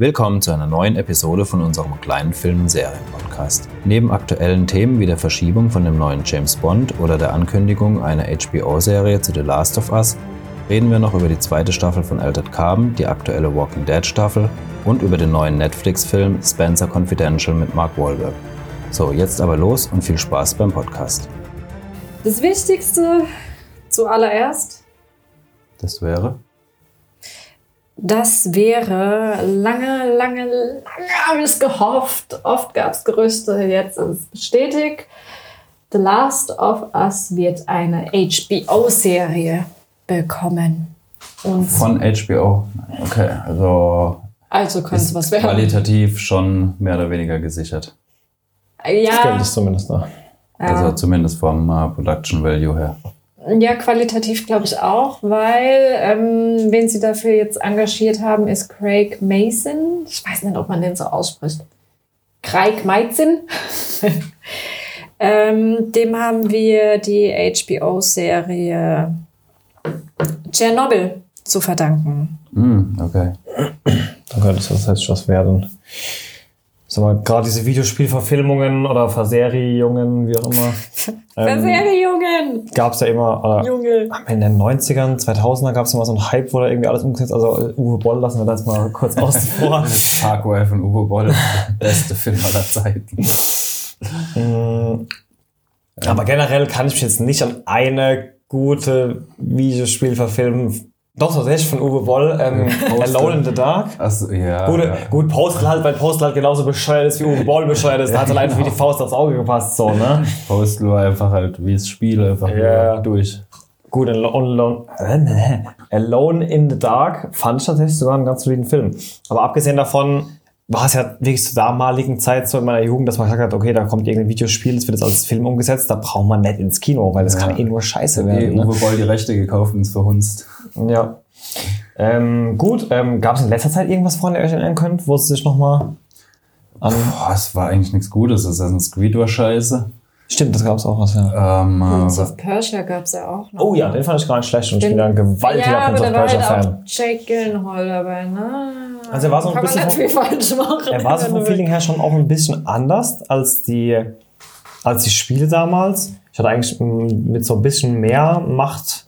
Willkommen zu einer neuen Episode von unserem kleinen Film- und Serien-Podcast. Neben aktuellen Themen wie der Verschiebung von dem neuen James Bond oder der Ankündigung einer HBO-Serie zu The Last of Us reden wir noch über die zweite Staffel von Altered Carbon, die aktuelle Walking Dead-Staffel und über den neuen Netflix-Film Spencer Confidential mit Mark Wahlberg. So, jetzt aber los und viel Spaß beim Podcast. Das Wichtigste zuallererst, Das wäre? Das wäre lange, lange, lange habe ich es gehofft. Oft gab es Gerüchte, jetzt ist es bestätigt. The Last of Us wird eine HBO-Serie bekommen. Und Von HBO. Okay, also also könnte es was werden. qualitativ schon mehr oder weniger gesichert. Das Geld Ja, ist zumindest da. Also ja. zumindest vom äh, Production Value her. Ja, qualitativ glaube ich auch, weil ähm, wen sie dafür jetzt engagiert haben, ist Craig Mason. Ich weiß nicht, ob man den so ausspricht. Craig Mason. ähm, dem haben wir die HBO-Serie Tschernobyl zu verdanken. Mm, okay. Dann könnte es tatsächlich was werden. Sag mal, gerade diese Videospielverfilmungen oder Verserierungen, wie auch immer, ähm, Serie, Jungen! gab es ja immer, oder Junge! in den 90ern, 2000er gab es immer so einen Hype, wo da irgendwie alles umgesetzt Also äh, Uwe Boll lassen wir das mal kurz außen vor. Parkway von Uwe Boll, der beste Film aller Zeiten. Mm, Aber generell kann ich mich jetzt nicht an eine gute Videospielverfilmung. Doch, tatsächlich von Uwe Boll, ähm, Postal. Alone in the Dark. Also, ja. Gut, ja. gut, Postal halt, weil Postal halt genauso bescheuert ist wie Uwe Boll bescheuert ist. Da hat halt einfach wie die Faust aufs Auge gepasst, so, ne? Postal war einfach halt wie das Spiel, einfach Ja. durch. Gut, Alone, Alone, nee. Alone in the Dark fand ich tatsächlich sogar einen ganz soliden Film. Aber abgesehen davon war es ja wirklich zur damaligen Zeit so in meiner Jugend, dass man gesagt hat, okay, da kommt irgendein Videospiel, das wird jetzt als Film umgesetzt, da braucht man nicht ins Kino, weil das Ja. kann eh nur scheiße Die werden. Ne? Uwe Boll die Rechte gekauft und es verhunzt. Ja. Ähm, gut, ähm, gab es in letzter Zeit irgendwas, woran ihr euch erinnern könnt, wo es sich nochmal an... Boah, es war eigentlich nichts Gutes. Assassin's Creed war scheiße. Stimmt, das gab es auch was, ja. Ähm, Prince äh, of Persia gab es ja auch noch. Oh ja, den fand ich gar nicht schlecht und ich bin ja ein gewaltiger ja, aber Prince of halt Persia-Fan. auch Jake Gyllenhaal dabei, ne? Also er war so ein Kann bisschen man nicht vom- viel falsch machen. Er war so vom Feeling her schon auch ein bisschen anders als die, als die Spiele damals. Ich hatte eigentlich mm, mit so ein bisschen mehr Macht,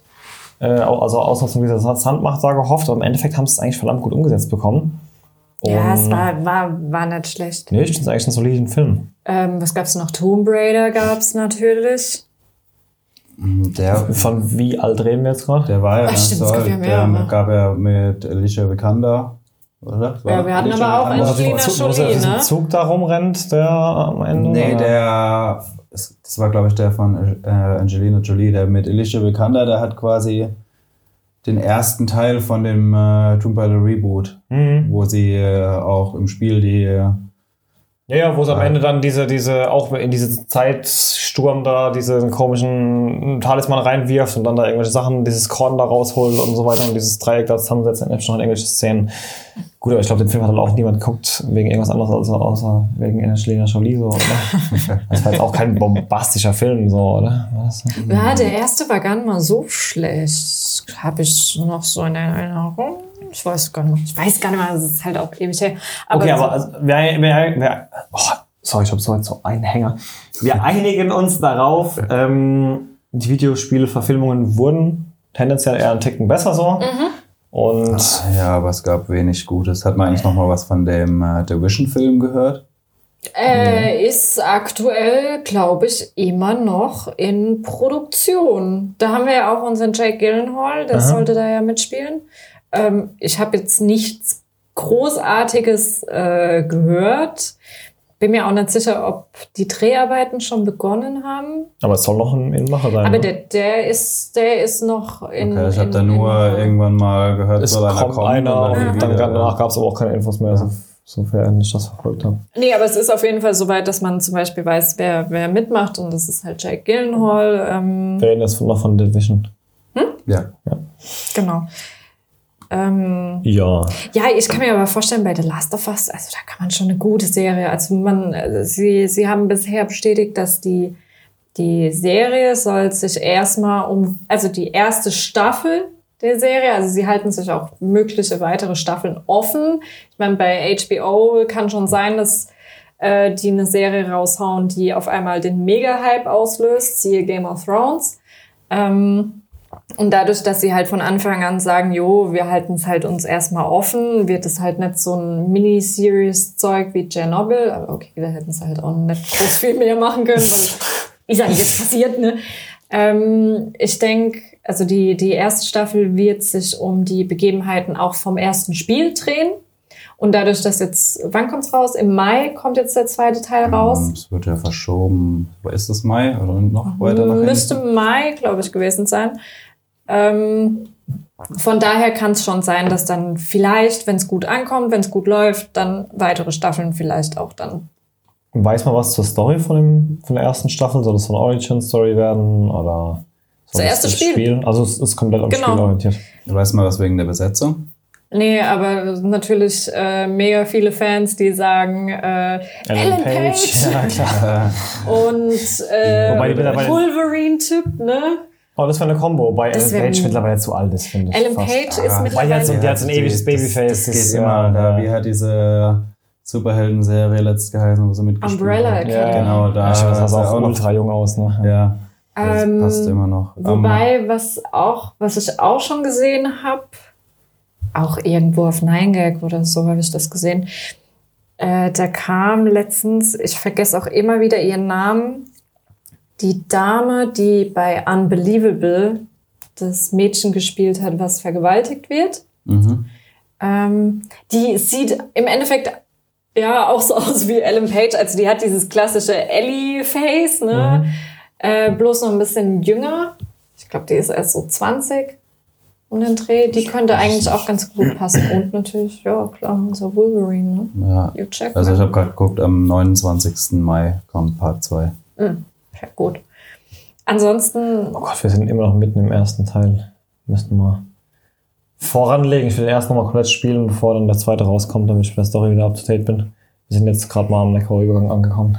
äh, also Ausnutzung dieser Sandmacht da gehofft, aber im Endeffekt haben sie es eigentlich verdammt gut umgesetzt bekommen. Ja, es Und- war, war, war nicht schlecht. Nee, ich finde es eigentlich einen soliden Film. Ähm, was gab's noch? Tomb Raider gab's natürlich. der, Von wie alt reden wir jetzt gerade? der war ja Ach, ganz stimmt, es toll. gab ja Der gab ja mit Alicia Vikander, oder? Ja, wir hatten aber auch? Angelina Jolie, ne? Zug da rumrennt, der am Ende? Nee, der, das war glaube ich der von äh, Angelina Jolie, der mit Alicia Vikander, der hat quasi den ersten Teil von dem äh, Tomb Raider Reboot, Mhm. wo sie äh, auch im Spiel die äh, Ja, ja, wo es am Ende dann diese, diese, auch in diese Zeitsturm da, diesen komischen Talisman reinwirft und dann da irgendwelche Sachen, dieses Korn da rausholt und so weiter und dieses Dreieck da zusammensetzt, dann schon irgendwelche Szenen. Gut, aber ich glaube, den Film hat dann auch niemand geguckt, wegen irgendwas anderes, also außer wegen Angelina Jolie, so, oder? Das war jetzt auch kein bombastischer Film, so, oder? Was? Ja, der erste war gar nicht mal so schlecht. Habe ich noch so in Erinnerung. Ich weiß gar nicht mehr. Ich weiß gar nicht mehr, es ist halt auch ewig her. Aber, Okay, aber also, wir, wir, wir, oh, sorry, ich habe so jetzt so einen Hänger. Wir einigen uns darauf, ähm, die Videospielverfilmungen wurden tendenziell eher einen Ticken besser so. Und Ja, aber es gab wenig Gutes. Hat man eigentlich noch mal was von dem äh, The Vision-Film gehört? Äh, ist aktuell, glaube ich, immer noch in Produktion. Da haben wir ja auch unseren Jake Gyllenhaal, der Aha. sollte da ja mitspielen. Ähm, ich habe jetzt nichts Großartiges äh, gehört. Bin mir auch nicht sicher, ob die Dreharbeiten schon begonnen haben. aber es soll noch ein Inmacher sein. Aber der, der ist, der ist noch in. Okay, ich habe da nur in, irgendwann mal gehört, es soll kommt einer und und dann danach gab es aber auch keine Infos mehr, so, sofern ich das verfolgt habe. Nee, aber es ist auf jeden Fall so weit, dass man zum Beispiel weiß, wer, wer mitmacht. Und das ist halt Jake Gyllenhaal. Ähm, Wir reden jetzt noch von Division. Ja. genau. Ähm, Ja. ja, ich kann mir aber vorstellen, bei The Last of Us, also da kann man schon eine gute Serie. Also man, äh, sie, sie haben bisher bestätigt, dass die, die Serie soll sich erstmal um, also die erste Staffel der Serie. Also sie halten sich auch mögliche weitere Staffeln offen. Ich meine, bei HBO kann schon sein, dass äh, die eine Serie raushauen, die auf einmal den Mega-Hype auslöst, siehe Game of Thrones. Ähm, und dadurch, dass sie halt von Anfang an sagen, jo, wir halten es halt uns erstmal offen, wird es halt nicht so ein Miniseries-Zeug wie Chernobyl. Aber okay, da hätten sie halt auch nicht groß viel mehr machen können, weil ist ja jetzt passiert, ne? Ähm, ich denke, also die, die erste Staffel wird sich um die Begebenheiten auch vom ersten Spiel drehen. Und dadurch, dass jetzt, wann kommt's raus? Im Mai kommt jetzt der zweite Teil raus. Es wird ja verschoben. Ist es Mai oder noch weiter nach Müsste Mai, glaube ich, gewesen sein. Ähm, von daher kann es schon sein, dass dann vielleicht, wenn es gut ankommt, wenn es gut läuft, dann weitere Staffeln vielleicht auch dann. Weiß man was zur Story von, dem, von der ersten Staffel? Soll das von Origin Story werden oder Das erste Spiel. Also es ist komplett am Genau. Spiel orientiert. Weiß man was wegen der Besetzung? Nee, aber natürlich äh, mega viele Fans, die sagen, äh, Ellen Page, Ja, klar. und äh, Wobei die mittlerweile- Wolverine-Typ, ne? Oh, das wäre eine Combo, wobei Das Ellen Page mittlerweile zu alt ist, finde ich. Ellen fast. Page ist Weil die hat mittlerweile... so- die hat so ein ewiges Babyface. Das, geht ja, immer. Da, ja. wie hat diese Superhelden-Serie letzt geheißen, wo sie mitgespielt Umbrella hat? Academy. Genau, da Ja, das sah ist auch noch- ultra jung aus, ne? Ja, das Ähm, passt immer noch. Wobei, was auch, was ich auch schon gesehen habe, auch irgendwo auf 9gag oder so habe ich das gesehen. Äh, da kam letztens, ich vergesse auch immer wieder ihren Namen, die Dame, die bei Unbelievable das Mädchen gespielt hat, was vergewaltigt wird. mhm. Ähm, die sieht im Endeffekt ja auch so aus wie Ellen Page. Also die hat dieses klassische Ellie-Face, ne? Äh, bloß noch ein bisschen jünger. Ich glaube, die ist erst so 20 um den Dreh. Die könnte eigentlich auch ganz gut passen. Und natürlich, ja klar, unser Wolverine, ne? ja. You check. Also ich habe gerade geguckt, am 29. Mai kommt Part 2. ja, gut. Ansonsten, Oh Gott, wir sind immer noch mitten im ersten Teil. Müssten wir voranlegen. Ich will den ersten nochmal komplett spielen, bevor dann der zweite rauskommt, damit ich mit der Story wieder up to date bin. Wir sind jetzt gerade mal am Neckarübergang angekommen.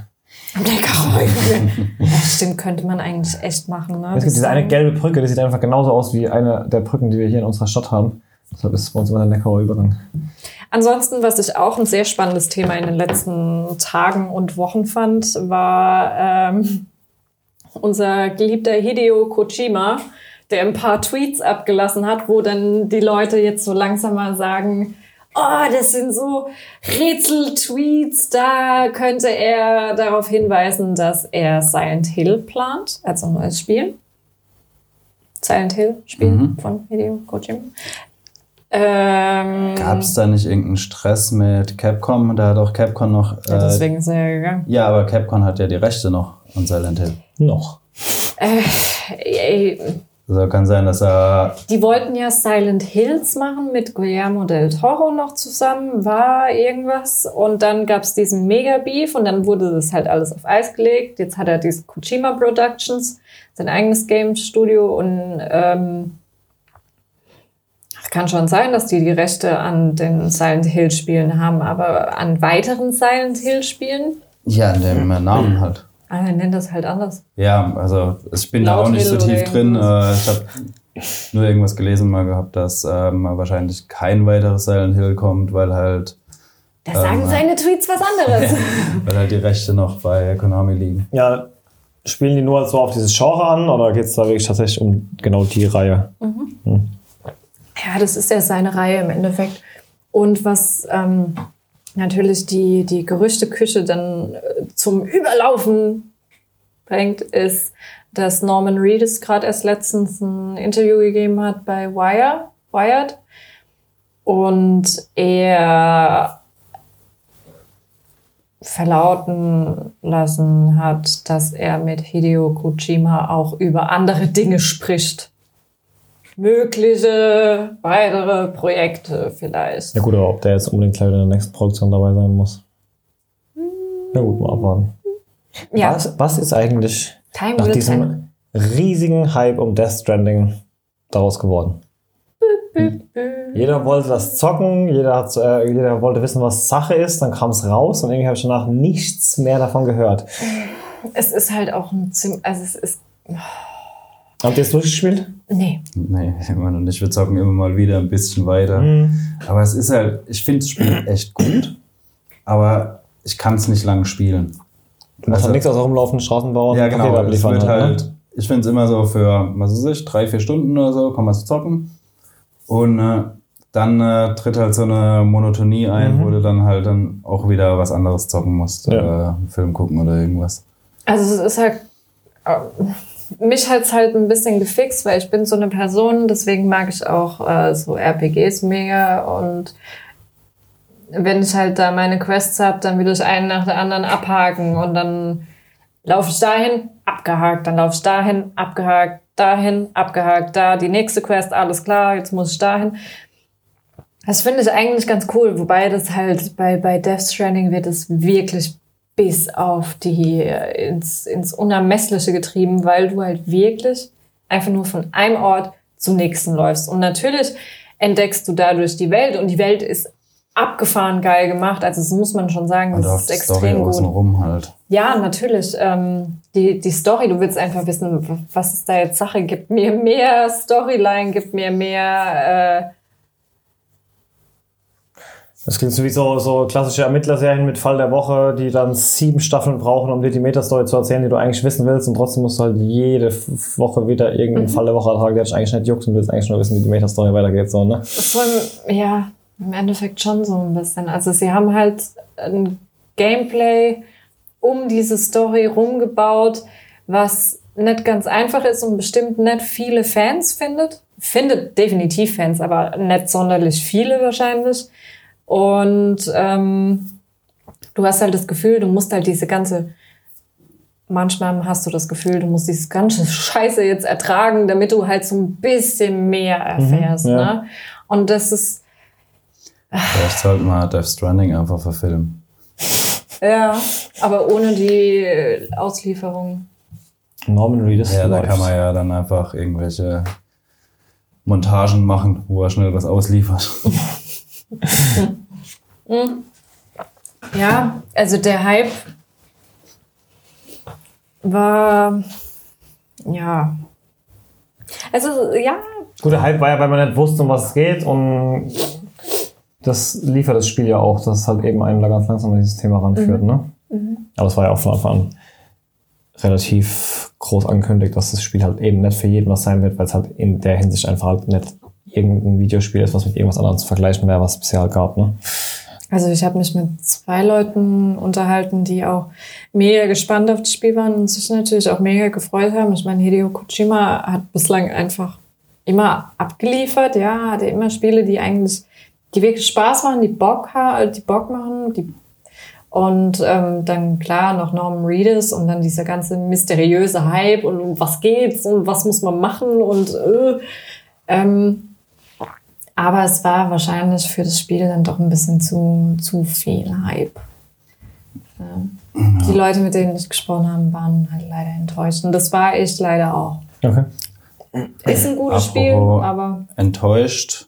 Ja, stimmt, könnte man eigentlich echt machen. Ne? Es gibt diese eine gelbe Brücke, die sieht einfach genauso aus wie eine der Brücken, die wir hier in unserer Stadt haben. Deshalb ist es bei uns immer der Neckarer Übergang. Ansonsten, was ich auch ein sehr spannendes Thema in den letzten Tagen und Wochen fand, war ähm, unser geliebter Hideo Kojima, der ein paar Tweets abgelassen hat, wo dann die Leute jetzt so langsam mal sagen, oh, das sind so Rätsel-Tweets, da könnte er darauf hinweisen, dass er Silent Hill plant, also ein neues Spiel. Silent Hill Spiel Mhm. von Hideo Kojima. Ähm, Gab es da nicht irgendeinen Stress mit Capcom? Da hat auch Capcom noch. Ja, Äh, deswegen ist er gegangen. ja, aber Capcom hat ja die Rechte noch an Silent Hill. Noch. Ey, Also kann sein, dass er. Die wollten ja Silent Hills machen mit Guillermo del Toro noch zusammen, war irgendwas. Und dann gab es diesen Mega-Beef und dann wurde das halt alles auf Eis gelegt. Jetzt hat er diese Kojima Productions, sein eigenes Game-Studio und ähm, es kann schon sein, dass die die Rechte an den Silent Hill-Spielen haben, aber an weiteren Silent Hill-Spielen, Ja, in dem Namen halt. Ah, er nennt das halt anders. Ja, also ich bin da Laut auch nicht so tief drin. irgendwas. Äh, ich habe nur irgendwas gelesen mal gehabt, dass ähm, wahrscheinlich kein weiteres Silent Hill kommt, weil halt, Da sagen Ähm, seine Tweets was anderes. weil halt die Rechte noch bei Konami liegen. Ja, spielen die nur so auf dieses Genre an oder geht es da wirklich tatsächlich um genau die Reihe? Ja, das ist ja seine Reihe im Endeffekt. Und was ähm, natürlich die, die Gerüchteküche dann äh, zum Überlaufen bringt, ist, dass Norman Reedus gerade erst letztens ein Interview gegeben hat bei Wire, Wired. Und er verlauten lassen hat, dass er mit Hideo Kojima auch über andere Dinge spricht mögliche weitere Projekte vielleicht. Ja gut, aber ob der jetzt unbedingt gleich in der nächsten Produktion dabei sein muss. Na gut, mal abwarten. Ja, Was, was ist eigentlich Time nach diesem riesigen Hype um Death Stranding daraus geworden? Jeder wollte das zocken, jeder, hat, äh, jeder wollte wissen, was Sache ist, dann kam es raus und irgendwie habe ich danach nichts mehr davon gehört. Es ist halt auch ein ziemlich, also es ist, Habt ihr es durchgespielt? Nee. Nee, immer noch nicht. Wir zocken immer mal wieder ein bisschen weiter. Mhm. Aber es ist halt, ich finde das Spiel echt gut, aber ich kann es nicht lange spielen. Du machst Also- halt nichts außer rumlaufen, Straßenbau, Ja, genau. Es wird halt, halt, ne? ich finde es immer so für, was weiß ich, drei, vier Stunden oder so, kann man es zocken. Und äh, dann äh, tritt halt so eine Monotonie ein, Mhm. wo du dann halt dann auch wieder was anderes zocken musst. Ja. Oder einen Film gucken oder irgendwas. Also es ist halt, äh, mich hat es halt ein bisschen gefixt, weil ich bin so eine Person, deswegen mag ich auch äh, so RPGs mega und wenn ich halt da meine Quests habe, dann will ich einen nach der anderen abhaken und dann laufe ich dahin, abgehakt, dann laufe ich dahin, abgehakt, dahin, abgehakt, da die nächste Quest, alles klar, jetzt muss ich dahin. Das finde ich eigentlich ganz cool, wobei das halt bei, bei Death Stranding wird es wirklich bis auf die, äh, ins, ins Unermessliche getrieben, weil du halt wirklich einfach nur von einem Ort zum nächsten läufst. Und natürlich entdeckst du dadurch die Welt und die Welt ist abgefahren geil gemacht. Also das muss man schon sagen, das ist die Story extrem gut. außenrum halt. Ja, natürlich. Ähm, die, die Story, du willst einfach wissen, was ist da jetzt Sache? Gib mir mehr Storyline, gib mir mehr. Äh, Das klingt so wie so, so klassische Ermittlerserien mit Fall der Woche, die dann sieben Staffeln brauchen, um dir die Metastory zu erzählen, die du eigentlich wissen willst. Und trotzdem musst du halt jede Woche wieder irgendeinen Fall der Woche ertragen, der dich eigentlich nicht juckt und du willst eigentlich nur wissen, wie die Metastory weitergeht. So, ne? im, ja, im Endeffekt schon so ein bisschen. Also sie haben halt ein Gameplay um diese Story rumgebaut, was nicht ganz einfach ist und bestimmt nicht viele Fans findet. Findet definitiv Fans, aber nicht sonderlich viele wahrscheinlich. Und ähm, du hast halt das Gefühl, du musst halt diese ganze, manchmal hast du das Gefühl, du musst dieses ganze Scheiße jetzt ertragen, damit du halt so ein bisschen mehr erfährst. Mhm, ja. ne? Und das ist, Vielleicht sollte man Death Stranding einfach verfilmen. ja, aber ohne die Auslieferung. Norman Reedus. Ja, da läuft. kann man ja dann einfach irgendwelche Montagen machen, wo er schnell was ausliefert. Ja, also der Hype war, ja. Also, ja, Guter Hype war ja, weil man nicht wusste, um was es geht und das liefert das Spiel ja auch, dass es halt eben einen da ganz langsam an dieses Thema ranführt. Ne? Aber es war ja auch von Anfang an relativ groß angekündigt, dass das Spiel halt eben nicht für jeden was sein wird, weil es halt in der Hinsicht einfach halt nicht irgendein Videospiel ist, was mit irgendwas anderem zu vergleichen wäre, was es bisher halt gab. Ne? Also ich habe mich mit zwei Leuten unterhalten, die auch mega gespannt auf das Spiel waren und sich natürlich auch mega gefreut haben. Ich meine, Hideo Kojima hat bislang einfach immer abgeliefert, ja, hatte immer Spiele, die eigentlich, die wirklich Spaß machen, die Bock, ha- die Bock machen, die und ähm, dann klar noch Norman Reedus und dann dieser ganze mysteriöse Hype und um was geht's und was muss man machen und äh, ähm, aber es war wahrscheinlich für das Spiel dann doch ein bisschen zu, zu viel Hype. Ja. Die Leute, mit denen ich gesprochen habe, waren halt leider enttäuscht. Und das war ich leider auch. Okay. Ist ein gutes Apropos- Spiel, aber Enttäuscht.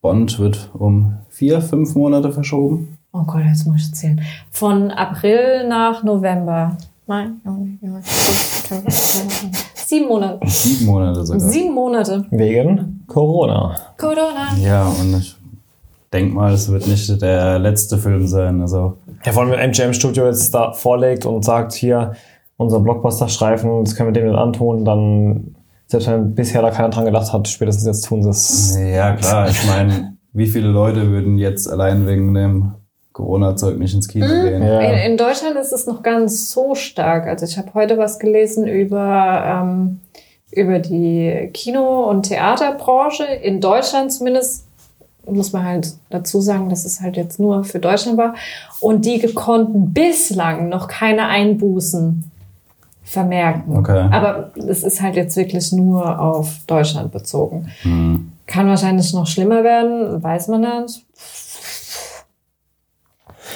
Bond wird um vier, fünf Monate verschoben. oh Gott, jetzt muss ich zählen. Von April nach November. Nein, Sieben Monate. Sieben Monate sogar. Sieben Monate. Wegen Corona. Corona. Ja, und ich denke mal, es wird nicht der letzte Film sein. Also Ja, vor allem wenn MGM Studio jetzt da vorlegt und sagt, hier, unser Blockbuster-Streifen, das können wir dem nicht antun, dann, selbst wenn bisher da keiner dran gedacht hat, spätestens jetzt tun sie es. Ja, klar. Ich meine, wie viele Leute würden jetzt allein wegen dem Corona-Zeug nicht ins Kino gehen? Ja. In, in Deutschland ist es noch gar nicht so stark. Also ich habe heute was gelesen über, ähm, über die Kino- und Theaterbranche. In Deutschland zumindest muss man halt dazu sagen, dass es halt jetzt nur für Deutschland war. Und die konnten bislang noch keine Einbußen vermerken. Okay. Aber es ist halt jetzt wirklich nur auf Deutschland bezogen. Hm. Kann wahrscheinlich noch schlimmer werden, weiß man nicht.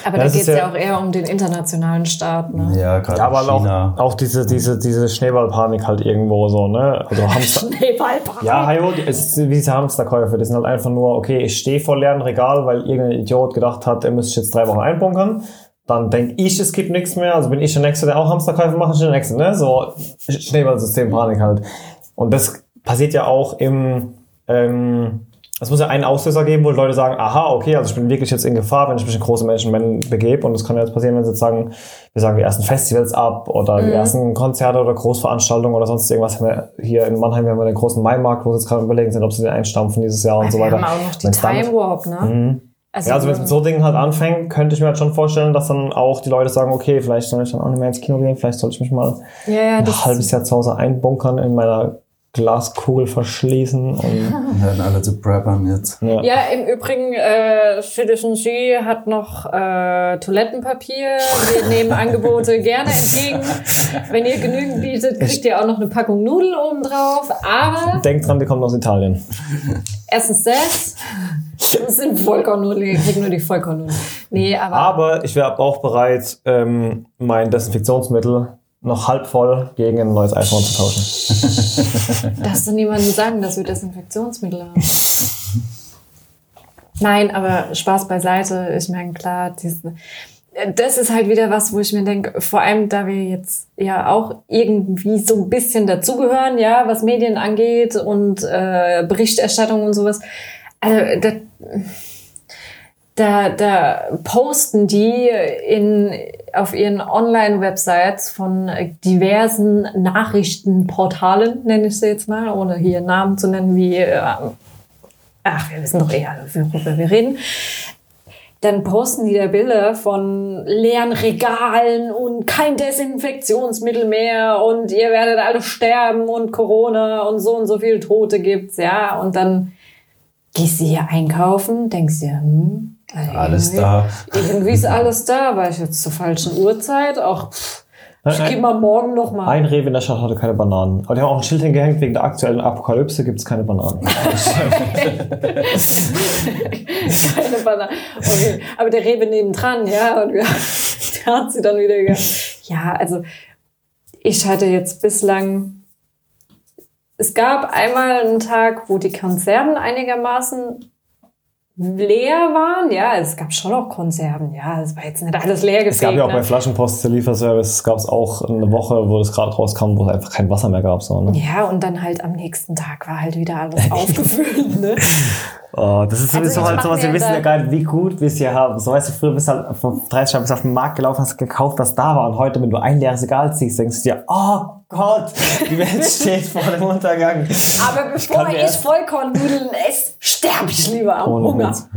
Aber Ja, da geht es ja, ja- auch eher um den internationalen Staat. Ne? Ja, gerade Ja, aber China. auch, auch diese, diese, diese Schneeballpanik halt irgendwo so, ne? Also Hamster. Schneeballpark. Ja, Hajo, die- es ist wie diese Hamsterkäufe. Die sind halt einfach nur, okay, ich stehe vor leeren Regal, weil irgendein Idiot gedacht hat, er müsste jetzt drei Wochen einbunkern. Dann denke ich, es gibt nichts mehr. Also bin ich der Nächste, der auch Hamsterkäufe macht, ich der Nächste, ne? So Schneeballsystem, Panik halt. Und das passiert ja auch im, ähm, es muss ja einen Auslöser geben, wo Leute sagen, aha, okay, also ich bin wirklich jetzt in Gefahr, wenn ich mich in große Menschenmengen begebe. Und das kann ja jetzt passieren, wenn sie jetzt sagen, wir sagen die ersten Festivals ab oder die ersten Konzerte oder Großveranstaltungen oder sonst irgendwas. Wir hier in Mannheim, wir haben wir den großen Maimarkt, wo sie jetzt gerade überlegen sind, ob sie den einstampfen dieses Jahr und so wir weiter. haben auch noch die Time Warp, ne? Also, Ja, also wenn es mit so Dingen halt anfängt, könnte ich mir halt schon vorstellen, dass dann auch die Leute sagen, okay, vielleicht soll ich dann auch nicht mehr ins Kino gehen, vielleicht soll ich mich mal ja, ja, ein halbes Jahr zu Hause einbunkern, in meiner Glaskugel verschließen und werden alle zu Preppern jetzt. ja. Ja, im Übrigen, äh, Citizen G hat noch äh, Toilettenpapier. Wir nehmen Angebote gerne entgegen. Wenn ihr genügend bietet, kriegt ihr auch noch eine Packung Nudeln oben drauf. Aber Denkt dran, die kommt aus Italien. erstens das. Das sind Vollkornnudeln. Ihr kriegt nur die Vollkornnudeln. Nee, aber, Aber ich wäre auch bereit, ähm, mein Desinfektionsmittel noch halb voll gegen ein neues iPhone zu tauschen. darfst du niemandem sagen, dass wir Desinfektionsmittel haben. Nein, aber Spaß beiseite. Ich meine, klar, diese, das ist halt wieder was, wo ich mir denke, vor allem da wir jetzt ja auch irgendwie so ein bisschen dazugehören, ja, was Medien angeht und äh, Berichterstattung und sowas. Also da, da, da posten die in, auf ihren Online-Websites von diversen Nachrichtenportalen, nenne ich sie jetzt mal, ohne hier Namen zu nennen, wie, äh, ach, wir wissen doch eher, worüber wir reden. Dann posten die da Bilder von leeren Regalen und kein Desinfektionsmittel mehr und ihr werdet alle sterben und Corona und so und so viele Tote gibt's, ja. Und dann gehst du hier einkaufen, denkst dir, hm, also Alles irgendwie- da. Irgendwie ist alles da, war ich jetzt zur falschen Uhrzeit. Auch pff, ich gehe mal morgen noch mal. Ein Rewe in der Stadt hatte keine Bananen. Aber die haben auch ein Schild hingehängt, wegen der aktuellen Apokalypse gibt es keine Bananen. Keine Banane. Okay. Aber der Rewe nebendran, ja, und wir, der hat sie dann wieder gehabt. Ja, also ich hatte jetzt bislang. Es gab einmal einen Tag, wo die Konserven einigermaßen leer waren. Ja, es gab schon noch Konserven. Ja, es war jetzt nicht alles leer Es gab gefegt. ja auch ne? bei Flaschenpost Lieferservice gab es auch eine Woche, wo das gerade rauskam, wo es einfach kein Wasser mehr gab. So, ne? Ja, und dann halt am nächsten Tag war halt wieder alles aufgefüllt. Ne? Oh, das ist Also sowieso ich halt sowas, wir wissen ja gar nicht, wie gut wir es hier haben. So weißt du, früher bist du halt vor 30 Jahren bist du auf den Markt gelaufen, hast gekauft, was da war. Und heute, wenn du ein leeres Regal ziehst, denkst du dir, oh Gott, die Welt steht vor dem Untergang. Aber bevor ich erst- Vollkornnudeln esse, sterbe ich lieber am Ohne Hunger. Witz.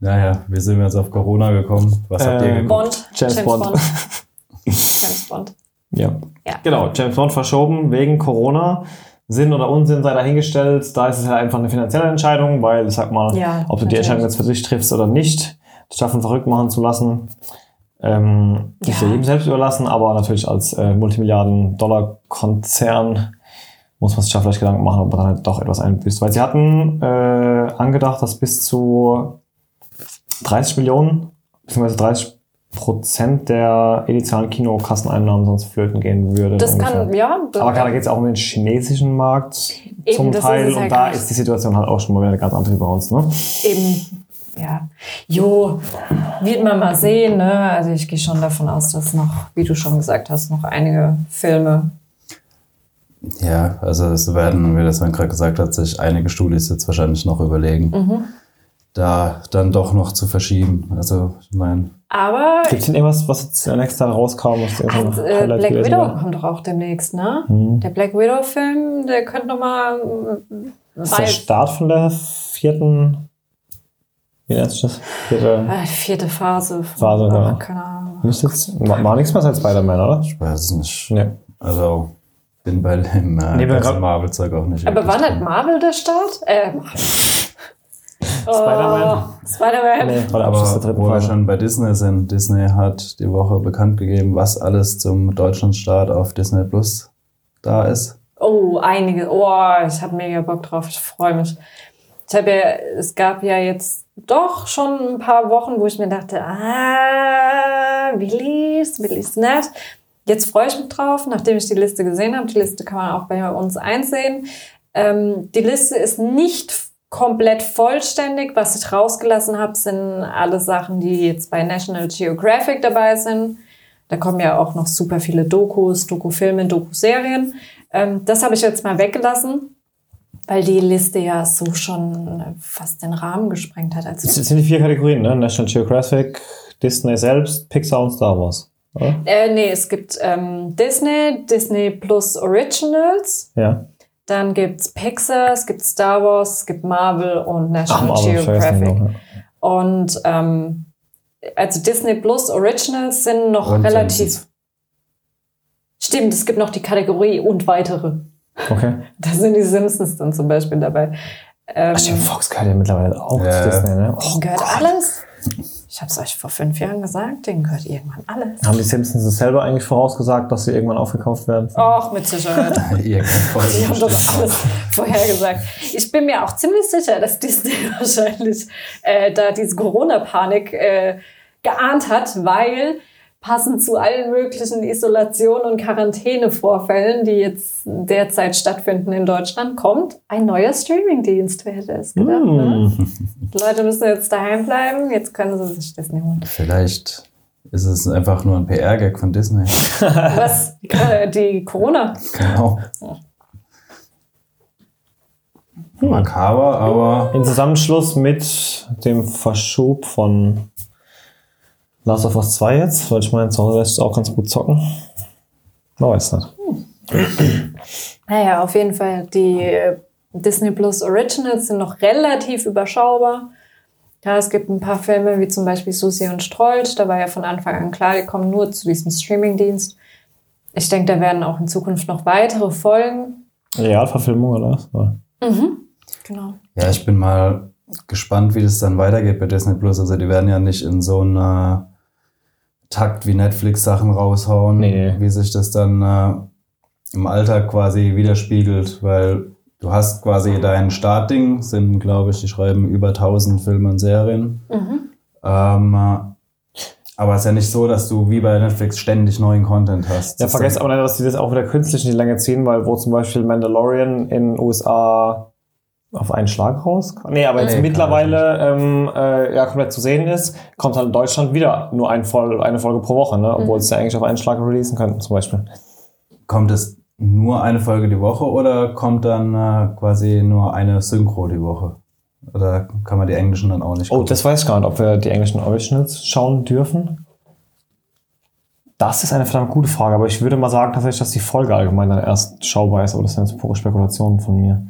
Naja, wie sind wir jetzt auf Corona gekommen? Was habt ihr Ähm, geguckt? Bond. James Bond. James Bond. Ja. Ja. Genau, James Bond verschoben wegen Corona. Sinn oder Unsinn sei dahingestellt. Da ist es ja einfach eine finanzielle Entscheidung, weil, ich sag mal, Ja, ob du die natürlich. Entscheidung jetzt für dich triffst oder nicht, die Staffeln verrückt machen zu lassen, ähm, ist ja Ja. jedem selbst überlassen, aber natürlich als äh, Multimilliarden-Dollar-Konzern muss man sich da vielleicht Gedanken machen, ob man dann halt doch etwas einbüßt. Weil sie hatten äh, angedacht, dass bis zu 30 Millionen, beziehungsweise 30 Prozent der initialen Kinokasseneinnahmen sonst flöten gehen würde. Das ungefähr. kann, ja. Aber da geht es auch um den chinesischen Markt Eben, zum Teil. und da gar nicht. ist die Situation halt auch schon mal wieder eine ganz andere wie bei uns. Ne? Eben, ja. Jo, wird man mal sehen, ne? Also ich gehe schon davon aus, dass noch, wie du schon gesagt hast, noch einige Filme. Ja, also es werden, wie das man gerade gesagt hat, sich einige Studios jetzt wahrscheinlich noch überlegen, Mhm. Da dann doch noch zu verschieben. Also ich meine, Aber Gibt es denn irgendwas, was jetzt nächstes Jahr rauskam? Was also, äh, Black Widow wäre? kommt doch auch demnächst, ne? Hm. Der Black Widow-Film, der könnte noch mal äh, Das ist der Start von der vierten. Wie nennt sich das? Vierte. äh, vierte Phase. Phase, ja. Keine Ahnung. Jetzt. War, war nichts mehr seit Spider-Man, oder? ich weiß es nicht. Nee. Also bin bei dem äh, Nee, grad- Marvel-Zeug auch nicht. Aber war nicht. Marvel der Start? Äh, Spider-Man. Oh, Spider-Man. Nee, war der Abschluss der Aber dritten wo wir Phase. schon bei Disney sind, Disney hat die Woche bekannt gegeben, was alles zum Deutschlandstart auf Disney Plus da ist. Oh, einige. Oh, ich habe mega Bock drauf. Ich freue mich. Ich habe ja, es gab ja jetzt doch schon ein paar Wochen, wo ich mir dachte, ah, will ich's, will ich's nicht. Jetzt freue ich mich drauf, nachdem ich die Liste gesehen habe. Die Liste kann man auch bei uns einsehen. Ähm, die Liste ist nicht komplett vollständig. Was ich rausgelassen habe, sind alle Sachen, die jetzt bei National Geographic dabei sind. Da kommen ja auch noch super viele Dokus, Dokufilme, Dokuserien. Ähm, das habe ich jetzt mal weggelassen, weil die Liste ja so schon äh, fast den Rahmen gesprengt hat. Das Also, sind die vier Kategorien, ne? National Geographic, Disney selbst, Pixar und Star Wars. Oder? äh, nee, es gibt ähm, Disney, Disney Plus Originals, Ja. Dann gibt's Pixar, es gibt Star Wars, es gibt Marvel und National den Geographic. noch, ja. Und ähm, also Disney Plus Originals sind noch Und relativ. Simpsons. Stimmt, es gibt noch die Kategorie und weitere. Okay. Da sind die Simpsons dann zum Beispiel dabei. Ähm, Ach, stimmt, Fox gehört ja mittlerweile auch Ja. zu Disney, ne? Oh, gehört Gott. alles. Ich habe es euch vor fünf Jahren gesagt, denen gehört irgendwann alles. Haben die Simpsons es selber eigentlich vorausgesagt, dass sie irgendwann aufgekauft werden? Och, mit Sicherheit. Die haben das alles vorhergesagt. Ich bin mir auch ziemlich sicher, dass Disney wahrscheinlich äh, da diese Corona-Panik äh, geahnt hat, weil passend zu allen möglichen Isolationen und Quarantänevorfällen, die jetzt derzeit stattfinden in Deutschland, kommt ein neuer Streamingdienst. Wer hätte es gedacht? Ne? Hm. Die Leute müssen jetzt daheim bleiben, jetzt können sie sich Disney holen. Vielleicht ist es einfach nur ein PR-Gag von Disney. Was? Die, die Corona? Genau. Makaber, aber In Zusammenschluss mit dem Verschub von Last of Us 2 jetzt, weil ich meine, zu Hause lässt es auch ganz gut zocken. Man weiß nicht. Naja, auf jeden Fall. Die äh, Disney Plus Originals sind noch relativ überschaubar. Ja, es gibt ein paar Filme, wie zum Beispiel Susi und Strolch. Da war ja von Anfang an klar, die kommen nur zu diesem Streamingdienst. Ich denke, da werden auch in Zukunft noch weitere Folgen. Realverfilmung oder was? Oder? Genau. ja, ich bin mal gespannt, wie das dann weitergeht bei Disney Plus. Also die werden ja nicht in so einer Takt wie Netflix Sachen raushauen, Nee. wie sich das dann äh, im Alltag quasi widerspiegelt, weil du hast quasi dein Startding, sind glaube ich, die schreiben über 1000 Filme und Serien. Mhm. Ähm, äh, aber es ist ja nicht so, dass du wie bei Netflix ständig neuen Content hast. Ja, vergesst aber nicht, dass die das auch wieder künstlich in die Länge ziehen, weil wo zum Beispiel Mandalorian in den USA auf einen Schlag raus? Nee, aber jetzt Nee, mittlerweile ähm, äh, ja, komplett zu sehen ist, kommt halt in Deutschland wieder nur ein Vol eine Folge pro Woche, ne? obwohl es ja eigentlich auf einen Schlag releasen könnten zum Beispiel. Kommt es nur eine Folge die Woche oder kommt dann äh, quasi nur eine Synchro die Woche? Oder kann man die englischen dann auch nicht Oh, gucken? das weiß ich gar nicht, ob wir die englischen Originals schauen dürfen. Das ist eine verdammt gute Frage, aber ich würde mal sagen tatsächlich, dass die Folge allgemein dann erst schaubar ist, aber das sind jetzt pure Spekulationen von mir.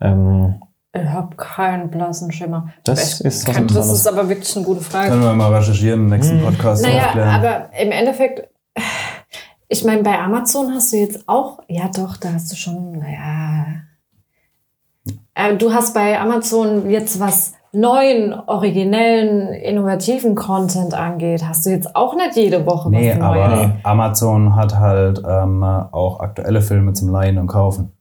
Ähm, Ich habe keinen blassen Schimmer. Das Ich ist was kann, Das ist aber wirklich eine gute Frage. Können wir mal recherchieren im nächsten Podcast Naja, aufklären. aber im Endeffekt, ich meine, bei Amazon hast du jetzt auch, ja doch, da hast du schon, naja. Äh, du hast bei Amazon jetzt was neuen, originellen, innovativen Content angeht, hast du jetzt auch nicht jede Woche nee, was aber Neues. Amazon hat halt ähm, auch aktuelle Filme zum Leihen und Kaufen.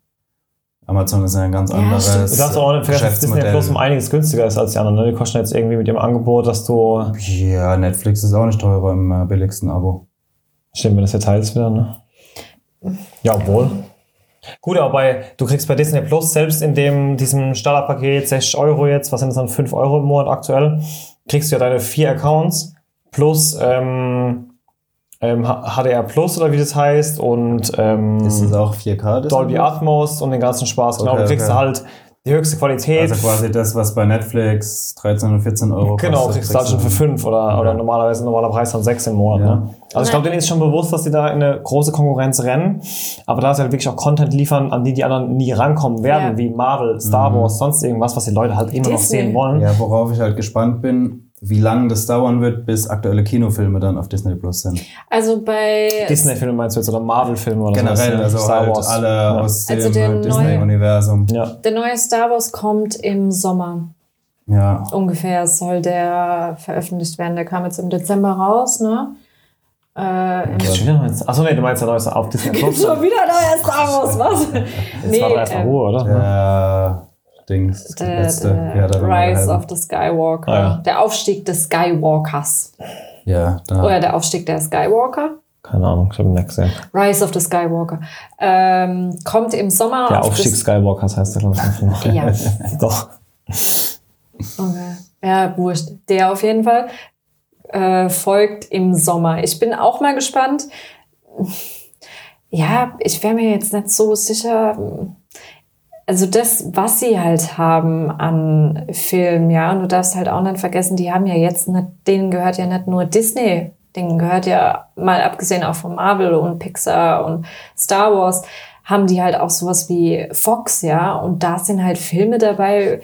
Amazon ist ja ein ganz Ja, anderes stimmt. Du darfst auch nicht vergessen, dass Disney. Plus um einiges günstiger ist als die anderen. Ne? Die kosten jetzt irgendwie mit dem Angebot, dass du. Ja, Netflix ist auch nicht teurer im äh, billigsten Abo. Stimmt mir das jetzt teils wieder, ne? Ja, obwohl. Gut, aber bei, du kriegst bei Disney Plus selbst in dem, diesem Starterpaket 60 Euro jetzt, was sind das dann 5 Euro im Monat aktuell, kriegst du ja deine vier Accounts plus ähm, ähm, HDR Plus oder wie das heißt und ähm, Ist es auch 4K? das Dolby? Atmos und den ganzen Spaß. Genau, Okay, du kriegst okay. halt die höchste Qualität. Also quasi das, was bei Netflix 13 oder 14 Euro Genau, kostet. kriegst du halt schon für fünf oder, oder Ja. normalerweise normaler Preis dann sechs im Monat. Ja. Ne? Also ich glaube, denen ist schon bewusst, dass die da in eine große Konkurrenz rennen. Aber da sie halt wirklich auch Content liefern, an die die anderen nie rankommen werden, Ja. wie Marvel, Star Wars, sonst irgendwas, was die Leute halt immer noch Disney. sehen wollen. Ja, worauf ich halt gespannt bin, wie lange das dauern wird, bis aktuelle Kinofilme dann auf Disney Plus sind. Also bei Disney-Filme meinst du jetzt oder Marvel-Filme oder Generell, sowas, ne? also Star halt Wars. alle ja. aus Also dem neue- Disney-Universum. Ja. der neue Star Wars kommt im Sommer. Ja. ungefähr soll der veröffentlicht werden. Der kam jetzt im Dezember raus, ne? Äh? Achso, nee, du meinst ja neues auf Disney Plus. Schon wieder neuer Star Wars, was? Jetzt war doch erst mal ähm, Ruhe, oder? Der Dings, der letzte. der er nochmal Rise of the Skywalker. Ah, ja. Der Aufstieg des Skywalkers. Ja, da. Oder der Aufstieg der Skywalker. Keine Ahnung, ich habe nicht gesehen. Rise of the Skywalker. Ähm, kommt im Sommer. Der auf Aufstieg Skywalkers heißt der, glaube ich. Ja. Doch. Okay. Ja, wurscht. Der auf jeden Fall äh, folgt im Sommer. Ich bin auch mal gespannt. Ja, ich wäre mir jetzt nicht so sicher. Also das, was sie halt haben an Filmen, ja, und du darfst halt auch nicht vergessen, die haben ja jetzt, nicht, denen gehört ja nicht nur Disney, denen gehört ja mal abgesehen auch von Marvel und Pixar und Star Wars, haben die halt auch sowas wie Fox, ja, und da sind halt Filme dabei,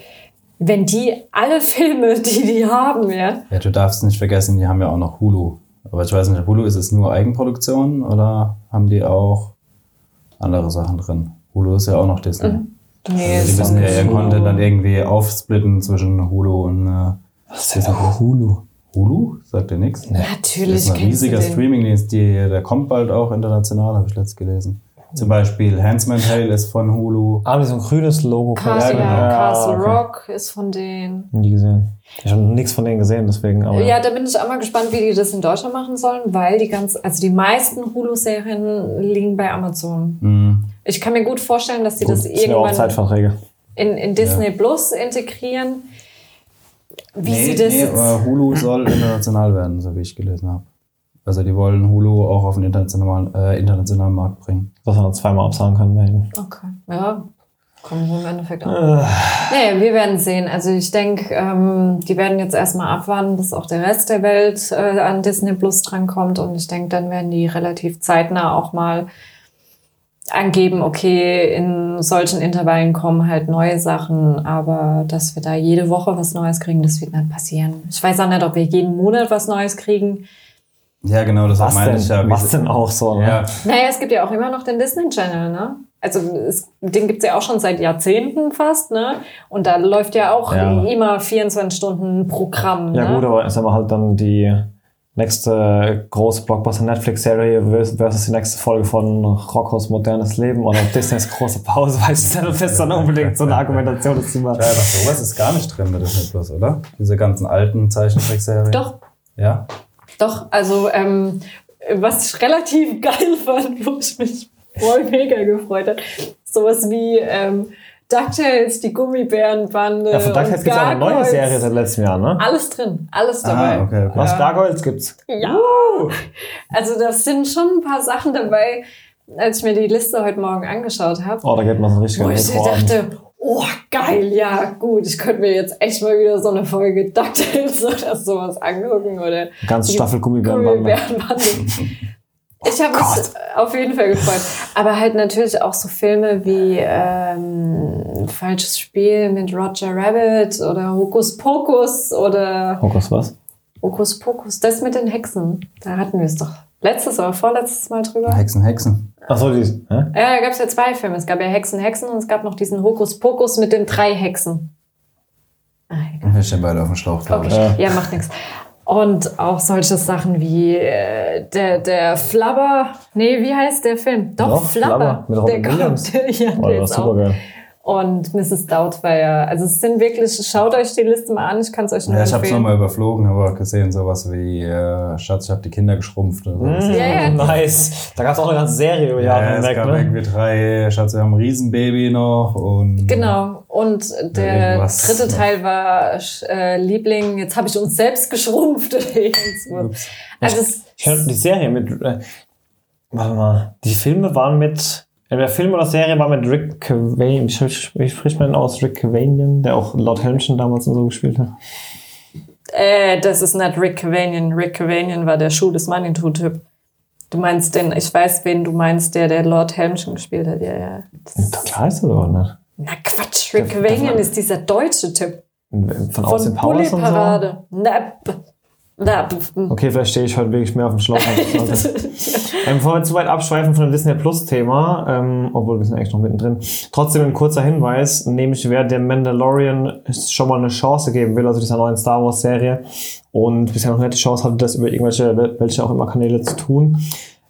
wenn die alle Filme, die die haben, ja. Ja, du darfst nicht vergessen, die haben ja auch noch Hulu. Aber ich weiß nicht, Hulu ist es nur Eigenproduktion oder haben die auch andere Sachen drin? Hulu ist ja auch noch Disney. Mhm. Nee, Also die ist müssen auch ja nicht ihren so. Content dann irgendwie aufsplitten zwischen Hulu und äh, Was ist denn Hulu? Hulu? Sagt ihr nichts? Das Natürlich ist ein riesiger. Streamingdienst, die, der kommt bald auch international, habe ich letztens gelesen. Zum Beispiel Handsman Tale ist von Hulu. Ah, mit so ein grünes Logo. Castle, Ja, ja, genau. Castle okay. Rock ist von denen. Nie gesehen. Ich habe nichts von denen gesehen, deswegen. Aber Ja, da bin ich auch mal gespannt, wie die das in Deutschland machen sollen, weil die ganz, also die meisten Hulu-Serien liegen bei Amazon. Mhm. Ich kann mir gut vorstellen, dass Gut, das ja irgendwann Zeitverträge. in, in Disney Plus integrieren. Wie nee, sie das nee, aber Hulu soll international werden, so wie ich gelesen habe. Also die wollen Hulu auch auf den internationalen, äh, internationalen Markt bringen. Dass wir dann zweimal absagen bei ihnen. Okay, ja, kommen wir im Endeffekt auch. Äh, Naja, wir werden sehen. Also ich denke, ähm, die werden jetzt erstmal abwarten, bis auch der Rest der Welt äh, an Disney Plus drankommt. Und ich denke, dann werden die relativ zeitnah auch mal angeben, okay, in solchen Intervallen kommen halt neue Sachen, aber dass wir da jede Woche was Neues kriegen, das wird nicht passieren. Ich weiß auch nicht, ob wir jeden Monat was Neues kriegen. Ja, genau, das was meine denn? ich ja. was denn auch so? Ne? Ja, Naja, es gibt ja auch immer noch den Disney Channel, ne? Also es, den gibt's ja auch schon seit Jahrzehnten fast, ne? Und da läuft ja auch Ja. immer 24 Stunden Programm. Ja ne? gut, aber ist aber halt dann die nächste große Blockbuster-Netflix-Serie versus versus die nächste Folge von Rockos modernes Leben oder Disneys große Pause, weiß ich nicht, ob das dann unbedingt so eine Argumentation ist. immer- Ja, aber sowas ist gar nicht drin mit Disney Plus, oder? Diese ganzen alten Zeichentrickserien. Doch, Ja. doch. Also ähm, was ich relativ geil fand, wo ich mich voll mega gefreut habe, sowas wie ähm, DuckTales, die Gummibärenbande. Ja, von DuckTales gibt es auch eine neue. Serie seit letztem Jahr, ne? Alles drin, alles dabei. Ah, okay, okay. Was. Gargoyles gibt's? Ja. Also das sind schon ein paar Sachen dabei, als ich mir die Liste heute Morgen angeschaut habe, Oh, da geht man so richtig wo ich dachte, oh geil, ja gut, ich könnte mir jetzt echt mal wieder so eine Folge DuckTales oder sowas angucken oder Ganze Staffel Gummibärenbande. Gummibärenbande. Ich habe mich auf jeden Fall gefreut. Aber halt natürlich auch so Filme wie ähm, Falsches Spiel mit Roger Rabbit oder Hokus Pokus oder Hokus was? Hokus Pokus, das mit den Hexen. Da hatten wir es doch letztes oder vorletztes Mal drüber. Hexen, Hexen. Achso, die. Hä? Ja, da gab es ja zwei Filme. Es gab ja Hexen, Hexen und es gab noch diesen Hokus Pokus mit den drei Hexen. Ah, egal. Wir stehen beide auf dem Schlauch, glaube ich. Okay, ja, macht nichts. Und auch solche Sachen wie äh, der, der Flubber. Nee, wie heißt der Film? Doch, Doch, Flubber. Flubber mit Robin der Williams. kommt. ja, Oh, der das ist auch. super geil. Und Mrs. Doubtfire. Also es sind wirklich, schaut euch die Liste mal an, ich kann es euch nur Ja, ich habe es empfehlen. nochmal überflogen, aber gesehen, sowas wie äh, Schatz, ich habe die Kinder geschrumpft. Oder so. Ja, ja. Nice. Da gab es auch eine ganze Serie über Jahre Ja, es hinweg, gab ne? irgendwie drei, Schatz, wir haben ein Riesenbaby noch und Genau. Und der dritte noch. Teil war äh, Liebling, jetzt habe ich uns selbst geschrumpft. also es, Ich hab die Serie mit. Äh, warte mal. Die Filme waren mit. Entweder Film oder Serie war mit Rick Cavanian. Wie, sprich- wie spricht man denn aus? Rick Cavanian, der auch Lord Helmchen damals und so gespielt hat. äh, das ist nicht Rick Cavanian. Rick Cavanian war der Schuh des Manitou-Typ. Du meinst den, ich weiß, wen du meinst, der der Lord Helmchen gespielt hat. Ja, ja. Das, Da klar ist das aber nicht. na Quatsch, Rick Cavanian ist dieser deutsche Typ. Von Von Austin Powers und so. Bully-Parade. Na, na, Okay, vielleicht stehe ich heute wirklich mehr auf dem Schlauch. ähm, bevor wir zu weit abschweifen von dem Disney Plus Thema, ähm, obwohl wir sind eigentlich noch mittendrin, trotzdem ein kurzer Hinweis, nämlich wer dem Mandalorian schon mal eine Chance geben will, also dieser neuen Star Wars Serie und bisher noch nicht die Chance hatte, das über irgendwelche, welche auch immer Kanäle zu tun,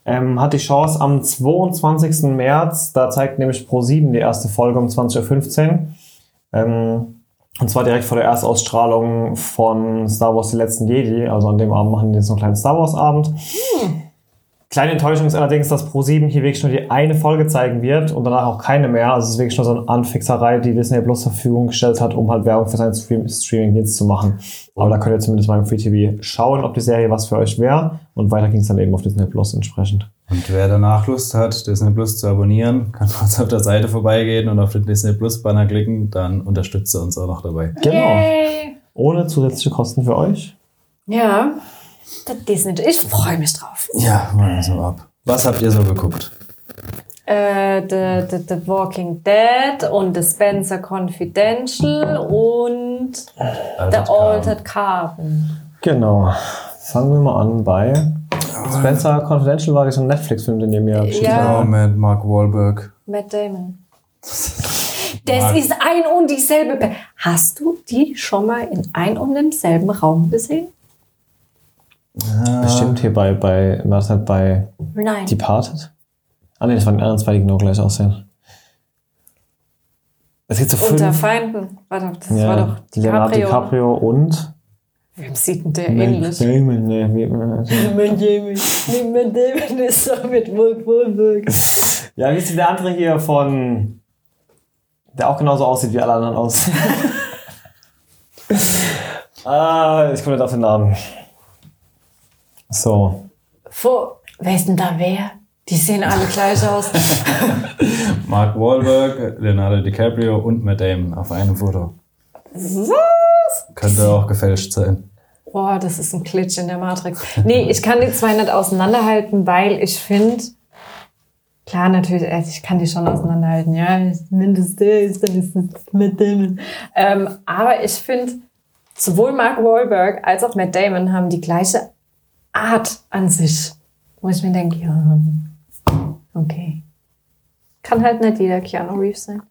ähm, hat die Chance am 22. März, da zeigt nämlich Pro7 die erste Folge um 20.15 Uhr. Ähm, und zwar direkt vor der Erstausstrahlung von Star Wars Die letzten Jedi. Also an dem Abend machen die jetzt noch einen kleinen Star Wars Abend. Kleine Enttäuschung ist allerdings, dass Pro7 hier wirklich nur die eine Folge zeigen wird und danach auch keine mehr. Also es ist wirklich nur so eine Anfixerei, die Disney Plus zur Verfügung gestellt hat, um halt Werbung für seinen Stream Streaming-Dienst zu machen. Aber da könnt ihr zumindest mal im Free TV schauen, ob die Serie was für euch wäre. Und weiter ging es dann eben auf Disney Plus entsprechend. Und wer danach Lust hat, Disney Plus zu abonnieren, kann uns auf der Seite vorbeigehen und auf den Disney Plus Banner klicken, dann unterstützt er uns auch noch dabei. Genau. Yay. Ohne zusätzliche Kosten für euch. Ja, das Disney. Ich freue mich drauf. Ja, mal so ab. Was habt ihr so geguckt? Äh, the, the, the Walking Dead und The Spencer Confidential und The Altered Carbon. Altered Carbon. Genau. Fangen wir mal an bei Spencer Confidential war dieser Netflix-Film, den ihr mir geschickt Ja. habt. Genau, mit Mark Wahlberg. Matt Damon. Das ist ein und dieselbe. Pe- Hast du die schon mal in ein und demselben Raum gesehen? Bestimmt hier bei, bei, war das halt bei Nein. Departed? Ah ne, das waren die anderen zwei, die genau gleich aussehen. Es gibt so Unter fünf. Feinden. Warte, das ja, war doch Leonardo DiCaprio. DiCaprio und Wem sieht denn der ähnlich? Damon. Nee, wie, Matt Damon. Matt Damon ist doch mit Mark Wahlberg. ja, wie sieht der andere hier von. Der auch genauso aussieht wie alle anderen aus? ah, ich komme nicht auf den Namen. So. Wo, wer ist denn da wer? Die sehen alle gleich aus. Mark Wahlberg, Leonardo DiCaprio und Matt Damon auf einem Foto. Was? Könnte auch gefälscht sein. Boah, das ist ein Glitch in der Matrix. Nee, ich kann die zwei nicht auseinanderhalten, weil ich finde, klar, natürlich, also ich kann die schon auseinanderhalten, ja, ist, dann ist es Matt Damon. Ähm, aber ich finde, sowohl Mark Wahlberg als auch Matt Damon haben die gleiche Art an sich, wo ich mir denke, ja, okay. Kann halt nicht jeder Keanu Reeves sein.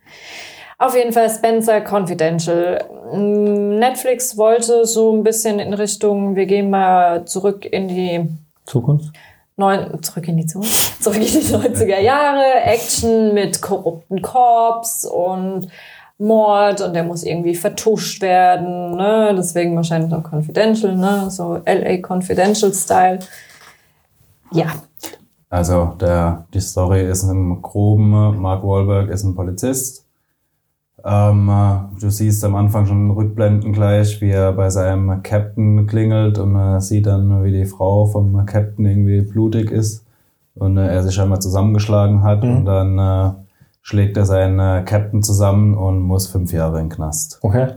Auf jeden Fall Spencer Confidential. Mm, Netflix wollte so ein bisschen in Richtung, wir gehen mal zurück in die Zukunft? neun, zurück in die Zukunft, zurück in die 90er Jahre, Action mit korrupten Korps und Mord und der muss irgendwie vertuscht werden, ne? deswegen wahrscheinlich auch Confidential, ne? so LA Confidential Style. Ja, Also der, die Story ist im Groben, Mark Wahlberg ist ein Polizist. Ähm, äh, du siehst am Anfang schon Rückblenden gleich, wie er bei seinem Captain klingelt und äh, sieht dann, wie die Frau vom Captain irgendwie blutig ist und äh, er sich einmal zusammengeschlagen hat und dann äh, schlägt er seinen äh, Captain zusammen und muss fünf Jahre in den Knast. Okay.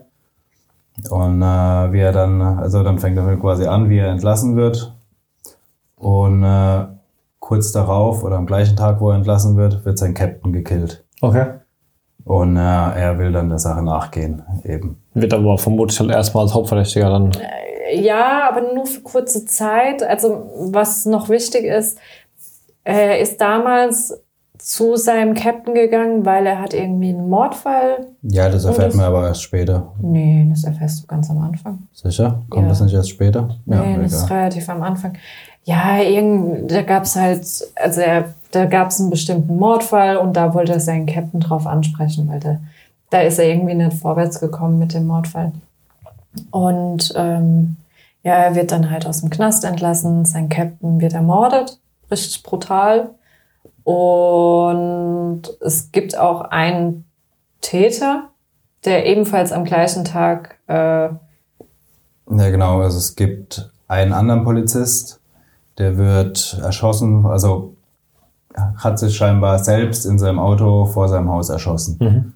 Und äh, wie er dann, also dann fängt er quasi an, wie er entlassen wird. Und kurz darauf oder am gleichen Tag, wo er entlassen wird, wird sein Captain gekillt. Okay. Und äh, er will dann der Sache nachgehen, eben. Wird aber vermutlich halt erstmal als Hauptverdächtiger dann. Ja, aber nur für kurze Zeit. Also was noch wichtig ist, er ist damals zu seinem Captain gegangen, weil er hat irgendwie einen Mordfall. Ja, das erfährt das- man aber erst später. Nee, das erfährst du ganz am Anfang. Sicher? Kommt Ja. das nicht erst später? Nee, das ist relativ am Anfang. Ja, irgend, da gab es halt, also er, da gab es einen bestimmten Mordfall und da wollte er seinen Captain drauf ansprechen, weil da, da ist er irgendwie nicht vorwärts gekommen mit dem Mordfall. Und ähm, ja, er wird dann halt aus dem Knast entlassen, sein Captain wird ermordet, richtig brutal. Und es gibt auch einen Täter, der ebenfalls am gleichen Tag äh, Ja, genau. Also es gibt einen anderen Polizist, der wird erschossen, also hat sich scheinbar selbst in seinem Auto vor seinem Haus erschossen.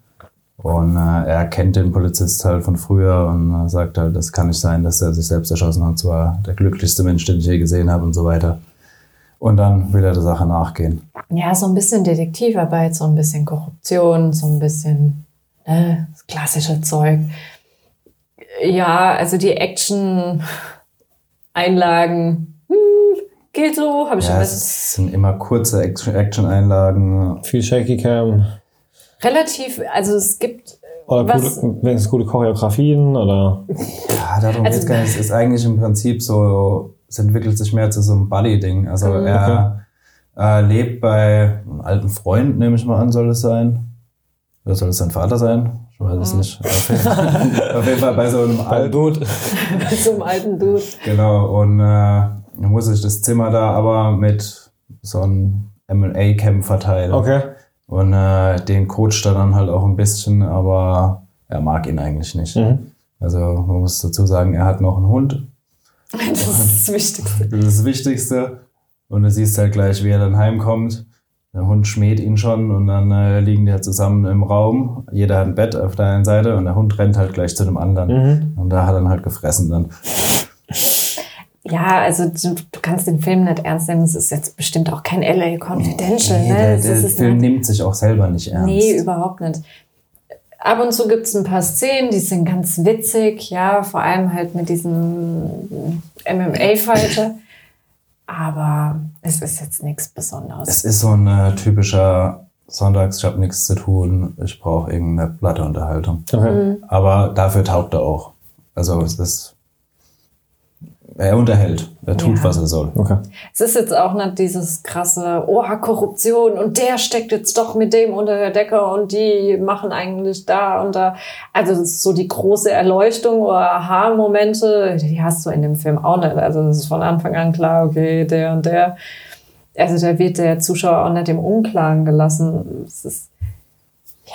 Und äh, er kennt den Polizist halt von früher und äh, sagt halt, das kann nicht sein, dass er sich selbst erschossen hat. Zwar der glücklichste Mensch, den ich je gesehen habe und so weiter. Und dann will er der Sache nachgehen. Ja, so ein bisschen Detektivarbeit, so ein bisschen Korruption, so ein bisschen ne, das klassische Zeug. Ja, also die Action-Einlagen, hm, geht so, habe ich schon Ja, was. es sind immer kurze Action- Action-Einlagen. Viel Shaky Cam. Relativ, also es gibt, Oder Was- gute, wenigstens gute Choreografien oder. Ja, darum Also- geht's gar nicht. Es ist eigentlich im Prinzip so, es entwickelt sich mehr zu so einem Buddy-Ding. Also Mhm. er äh, lebt bei einem alten Freund, nehme ich mal an, soll es sein. Oder soll es sein Vater sein? Ich weiß Mhm. es nicht. Auf jeden, auf jeden Fall bei so einem alten, Dude. so einem alten Dude. genau. Und äh, muss sich das Zimmer da aber mit so einem M&A-Kämpfer teilen. Okay. Und äh, den coacht er dann halt auch ein bisschen, aber er mag ihn eigentlich nicht. Mhm. Also man muss dazu sagen, er hat noch einen Hund. Das ist das Wichtigste. Das ist das Wichtigste. Und du siehst halt gleich, wie er dann heimkommt. Der Hund schmäht ihn schon und dann äh, liegen die halt zusammen im Raum. Jeder hat ein Bett auf der einen Seite und der Hund rennt halt gleich zu dem anderen. Mhm. Und da hat er dann halt gefressen dann. Ja, also du, du kannst den Film nicht ernst nehmen. Es ist jetzt bestimmt auch kein LA Confidential. Nee, ne? der, der Film ist- nimmt sich auch selber nicht ernst. Nee, überhaupt nicht. Ab und zu gibt es ein paar Szenen, die sind ganz witzig, ja, vor allem halt mit diesem MMA-Fighter. Aber es ist jetzt nichts Besonderes. Es ist so ein äh, typischer Sonntags, ich habe nichts zu tun, ich brauche irgendeine platte Unterhaltung. Okay. Mhm. Aber dafür taugt er auch. Also es ist, er unterhält, er tut, Ja. was er soll. Okay. Es ist jetzt auch nicht dieses krasse, oh, Korruption und der steckt jetzt doch mit dem unter der Decke und die machen eigentlich da und da. Also das ist so die große Erleuchtung oder Aha-Momente, die hast du in dem Film auch nicht. Also es ist von Anfang an klar, okay, der und der. Also da wird der Zuschauer auch nicht im Unklaren gelassen. Es ist, ja,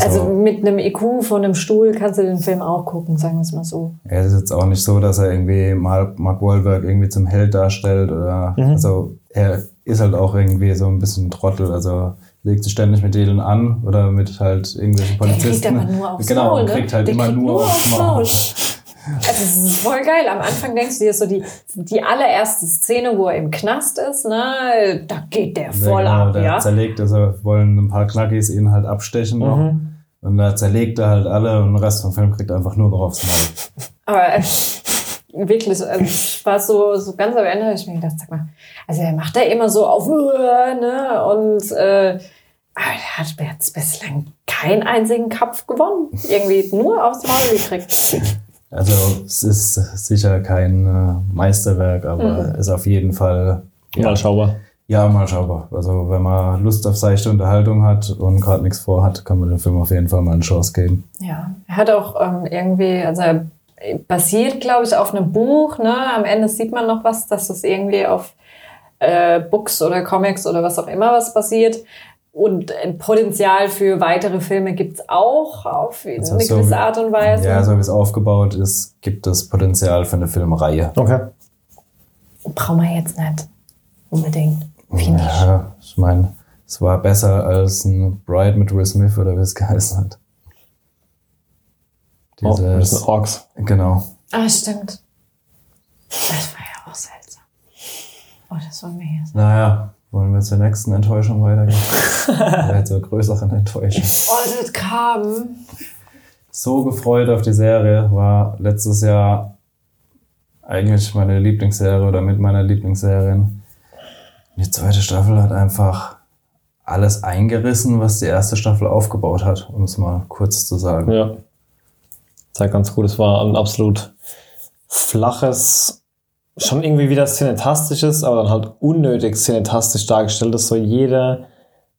also, mit einem IQ von einem Stuhl kannst du den Film auch gucken, sagen wir es mal so. Er ist jetzt auch nicht so, dass er irgendwie Mark, Mark Wahlberg irgendwie zum Held darstellt oder also er ist halt auch irgendwie so ein bisschen Trottel, also legt sich ständig mit denen an oder mit halt irgendwelchen Der kriegt Polizisten. aber nur aufs genau, Maul, und ne? kriegt halt Der immer kriegt nur, aufs Maul. Also es ist voll geil. Am Anfang denkst du dir so, die, die allererste Szene, wo er im Knast ist, ne, da geht der voll ja, genau, ab, der ja. zerlegt, also wollen ein paar Knackis ihn halt abstechen noch. Mhm. Und da zerlegt er halt alle und den Rest vom Film kriegt er einfach nur noch aufs Maul. Aber äh, wirklich, also ich war so, so ganz am Ende, hab ich mir gedacht, sag mal, also er macht da immer so auf, äh, ne, und äh, aber er hat jetzt bislang keinen einzigen Kampf gewonnen. Irgendwie nur aufs Maul gekriegt. Also es ist sicher kein äh, Meisterwerk, aber Mhm. ist auf jeden Fall ja, Mal schaubar. ja mal schaubar. Also wenn man Lust auf seichte Unterhaltung hat und gerade nichts vorhat, kann man dem Film auf jeden Fall mal eine Chance geben. Ja, er hat auch ähm, irgendwie, also er basiert, glaube ich, auf einem Buch. Ne? Am Ende sieht man noch was, dass das irgendwie auf äh, Books oder Comics oder was auch immer was basiert. Und ein Potenzial für weitere Filme gibt es auch auf eine Also so gewisse wie- Art und Weise. Ja, so wie es aufgebaut ist, gibt es Potenzial für eine Filmreihe. Okay. Brauchen wir jetzt nicht unbedingt. Finde ich. Ja, ich meine, es war besser als ein Bride mit Will Smith oder wie es geheißen hat. Oh, das Dieses, sind Orks. genau. Ah, stimmt. Das war ja auch seltsam. Oh, das war mir jetzt. Naja, wollen wir zur nächsten Enttäuschung weitergehen? Oder zur größeren Enttäuschung. Oh, das kam. so gefreut auf die Serie. War letztes Jahr eigentlich meine Lieblingsserie oder mit meiner Lieblingsserien. Die zweite Staffel hat einfach alles eingerissen, was die erste Staffel aufgebaut hat, um es mal kurz zu sagen. Ja. Zeigt ganz gut. Es war ein absolut flaches, schon irgendwie wieder cinetastisches, aber dann halt unnötig cinetastisch dargestellt, dass so jede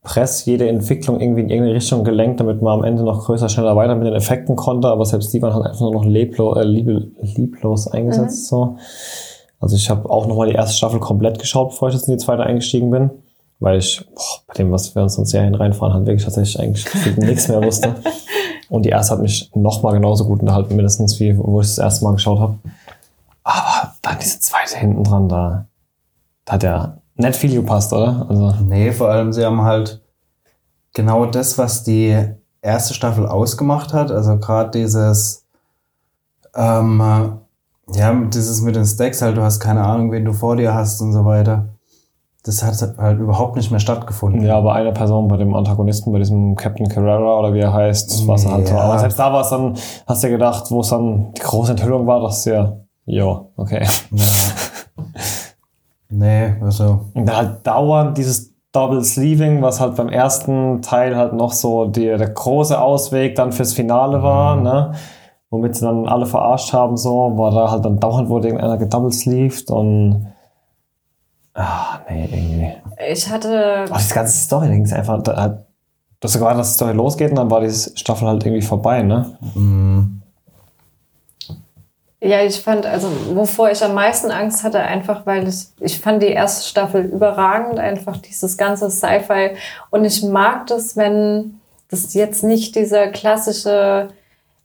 Press, jede Entwicklung irgendwie in irgendeine Richtung gelenkt, damit man am Ende noch größer, schneller weiter mit den Effekten konnte, aber selbst die waren halt einfach nur noch leblos, äh, liebe, lieblos eingesetzt. So. Also ich habe auch nochmal die erste Staffel komplett geschaut, bevor ich jetzt in die zweite eingestiegen bin, weil ich boah, bei dem, was wir uns in Serien reinfahren, halt wirklich tatsächlich eigentlich nichts mehr wusste. Und die erste hat mich nochmal genauso gut unterhalten, mindestens wie wo ich das erste Mal geschaut habe. Aber dann diese zweite hinten dran, da, da hat ja nicht viel gepasst, oder? Also, Nee, vor allem sie haben halt genau das, was die erste Staffel ausgemacht hat, also gerade dieses, ähm, äh, ja, dieses mit den Stacks halt, du hast keine Ahnung, wen du vor dir hast und so weiter. Das hat halt überhaupt nicht mehr stattgefunden. ja, bei einer Person, bei dem Antagonisten, bei diesem Captain Carrera oder wie er heißt, war es halt so. Ja. Aber selbst da war es dann, hast du ja gedacht, wo es dann die große Enthüllung war, dass ja, jo, okay. Ja. nee, also, Und dann halt dauernd dieses Double Sleeving, was halt beim ersten Teil halt noch so die, der große Ausweg dann fürs Finale war, Mhm. ne? Womit sie dann alle verarscht haben, so, war da halt dann dauernd wurde irgendeiner gedoublesleeved und ah, nee, irgendwie. Ich hatte. Auch diese ganze Story, da es einfach, da, hat- du hast ja gewartet, dass die Story losgeht und dann war die Staffel halt irgendwie vorbei, ne? mh, Ja, ich fand, also wovor ich am meisten Angst hatte, einfach weil ich, ich fand die erste Staffel überragend, einfach dieses ganze Sci-Fi. Und ich mag das, wenn das jetzt nicht dieser klassische,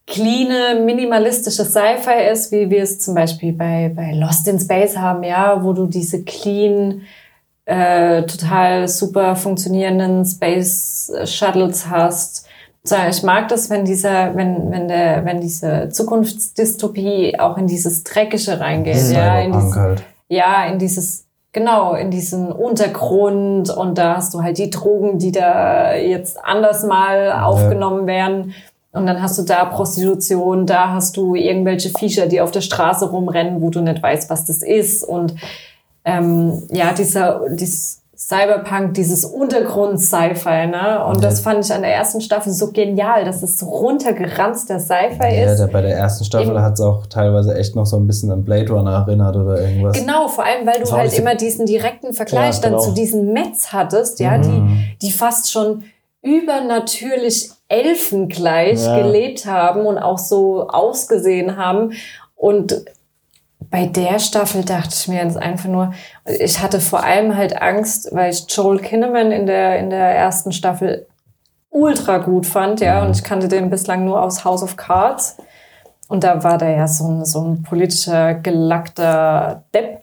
cleane, minimalistische Sci-Fi ist, wie wir es zum Beispiel bei, bei Lost in Space haben, ja, wo du diese clean äh, total super funktionierenden Space Shuttles hast. So, ich mag das, wenn dieser, wenn, wenn der, wenn diese Zukunftsdystopie auch in dieses Dreckige reingeht, ja, in dieses, halt. ja, in dieses, genau, in diesen Untergrund und da hast du halt die Drogen, die da jetzt anders mal aufgenommen werden. Und dann hast du da Prostitution, da hast du irgendwelche Viecher, die auf der Straße rumrennen, wo du nicht weißt, was das ist. Und ähm, ja, dieser, dieses Cyberpunk, dieses Untergrund-Sci-Fi, ne? Und das fand ich an der ersten Staffel so genial, dass es so runtergeranzter Sci-Fi Ja, ist. der, bei der ersten Staffel hat es auch teilweise echt noch so ein bisschen an Blade Runner erinnert oder irgendwas. Genau, vor allem, weil du halt immer diesen direkten Vergleich Ja, dann genau. zu diesen Mets hattest, ja, Mhm. die, die fast schon übernatürlich elfengleich Ja. gelebt haben und auch so ausgesehen haben. Und bei der Staffel dachte ich mir jetzt einfach nur, ich hatte vor allem halt Angst, weil ich Joel Kinnaman in der, in der ersten Staffel ultra gut fand, ja, und ich kannte den bislang nur aus House of Cards. Und da war der ja so ein, so ein politischer, gelackter Depp.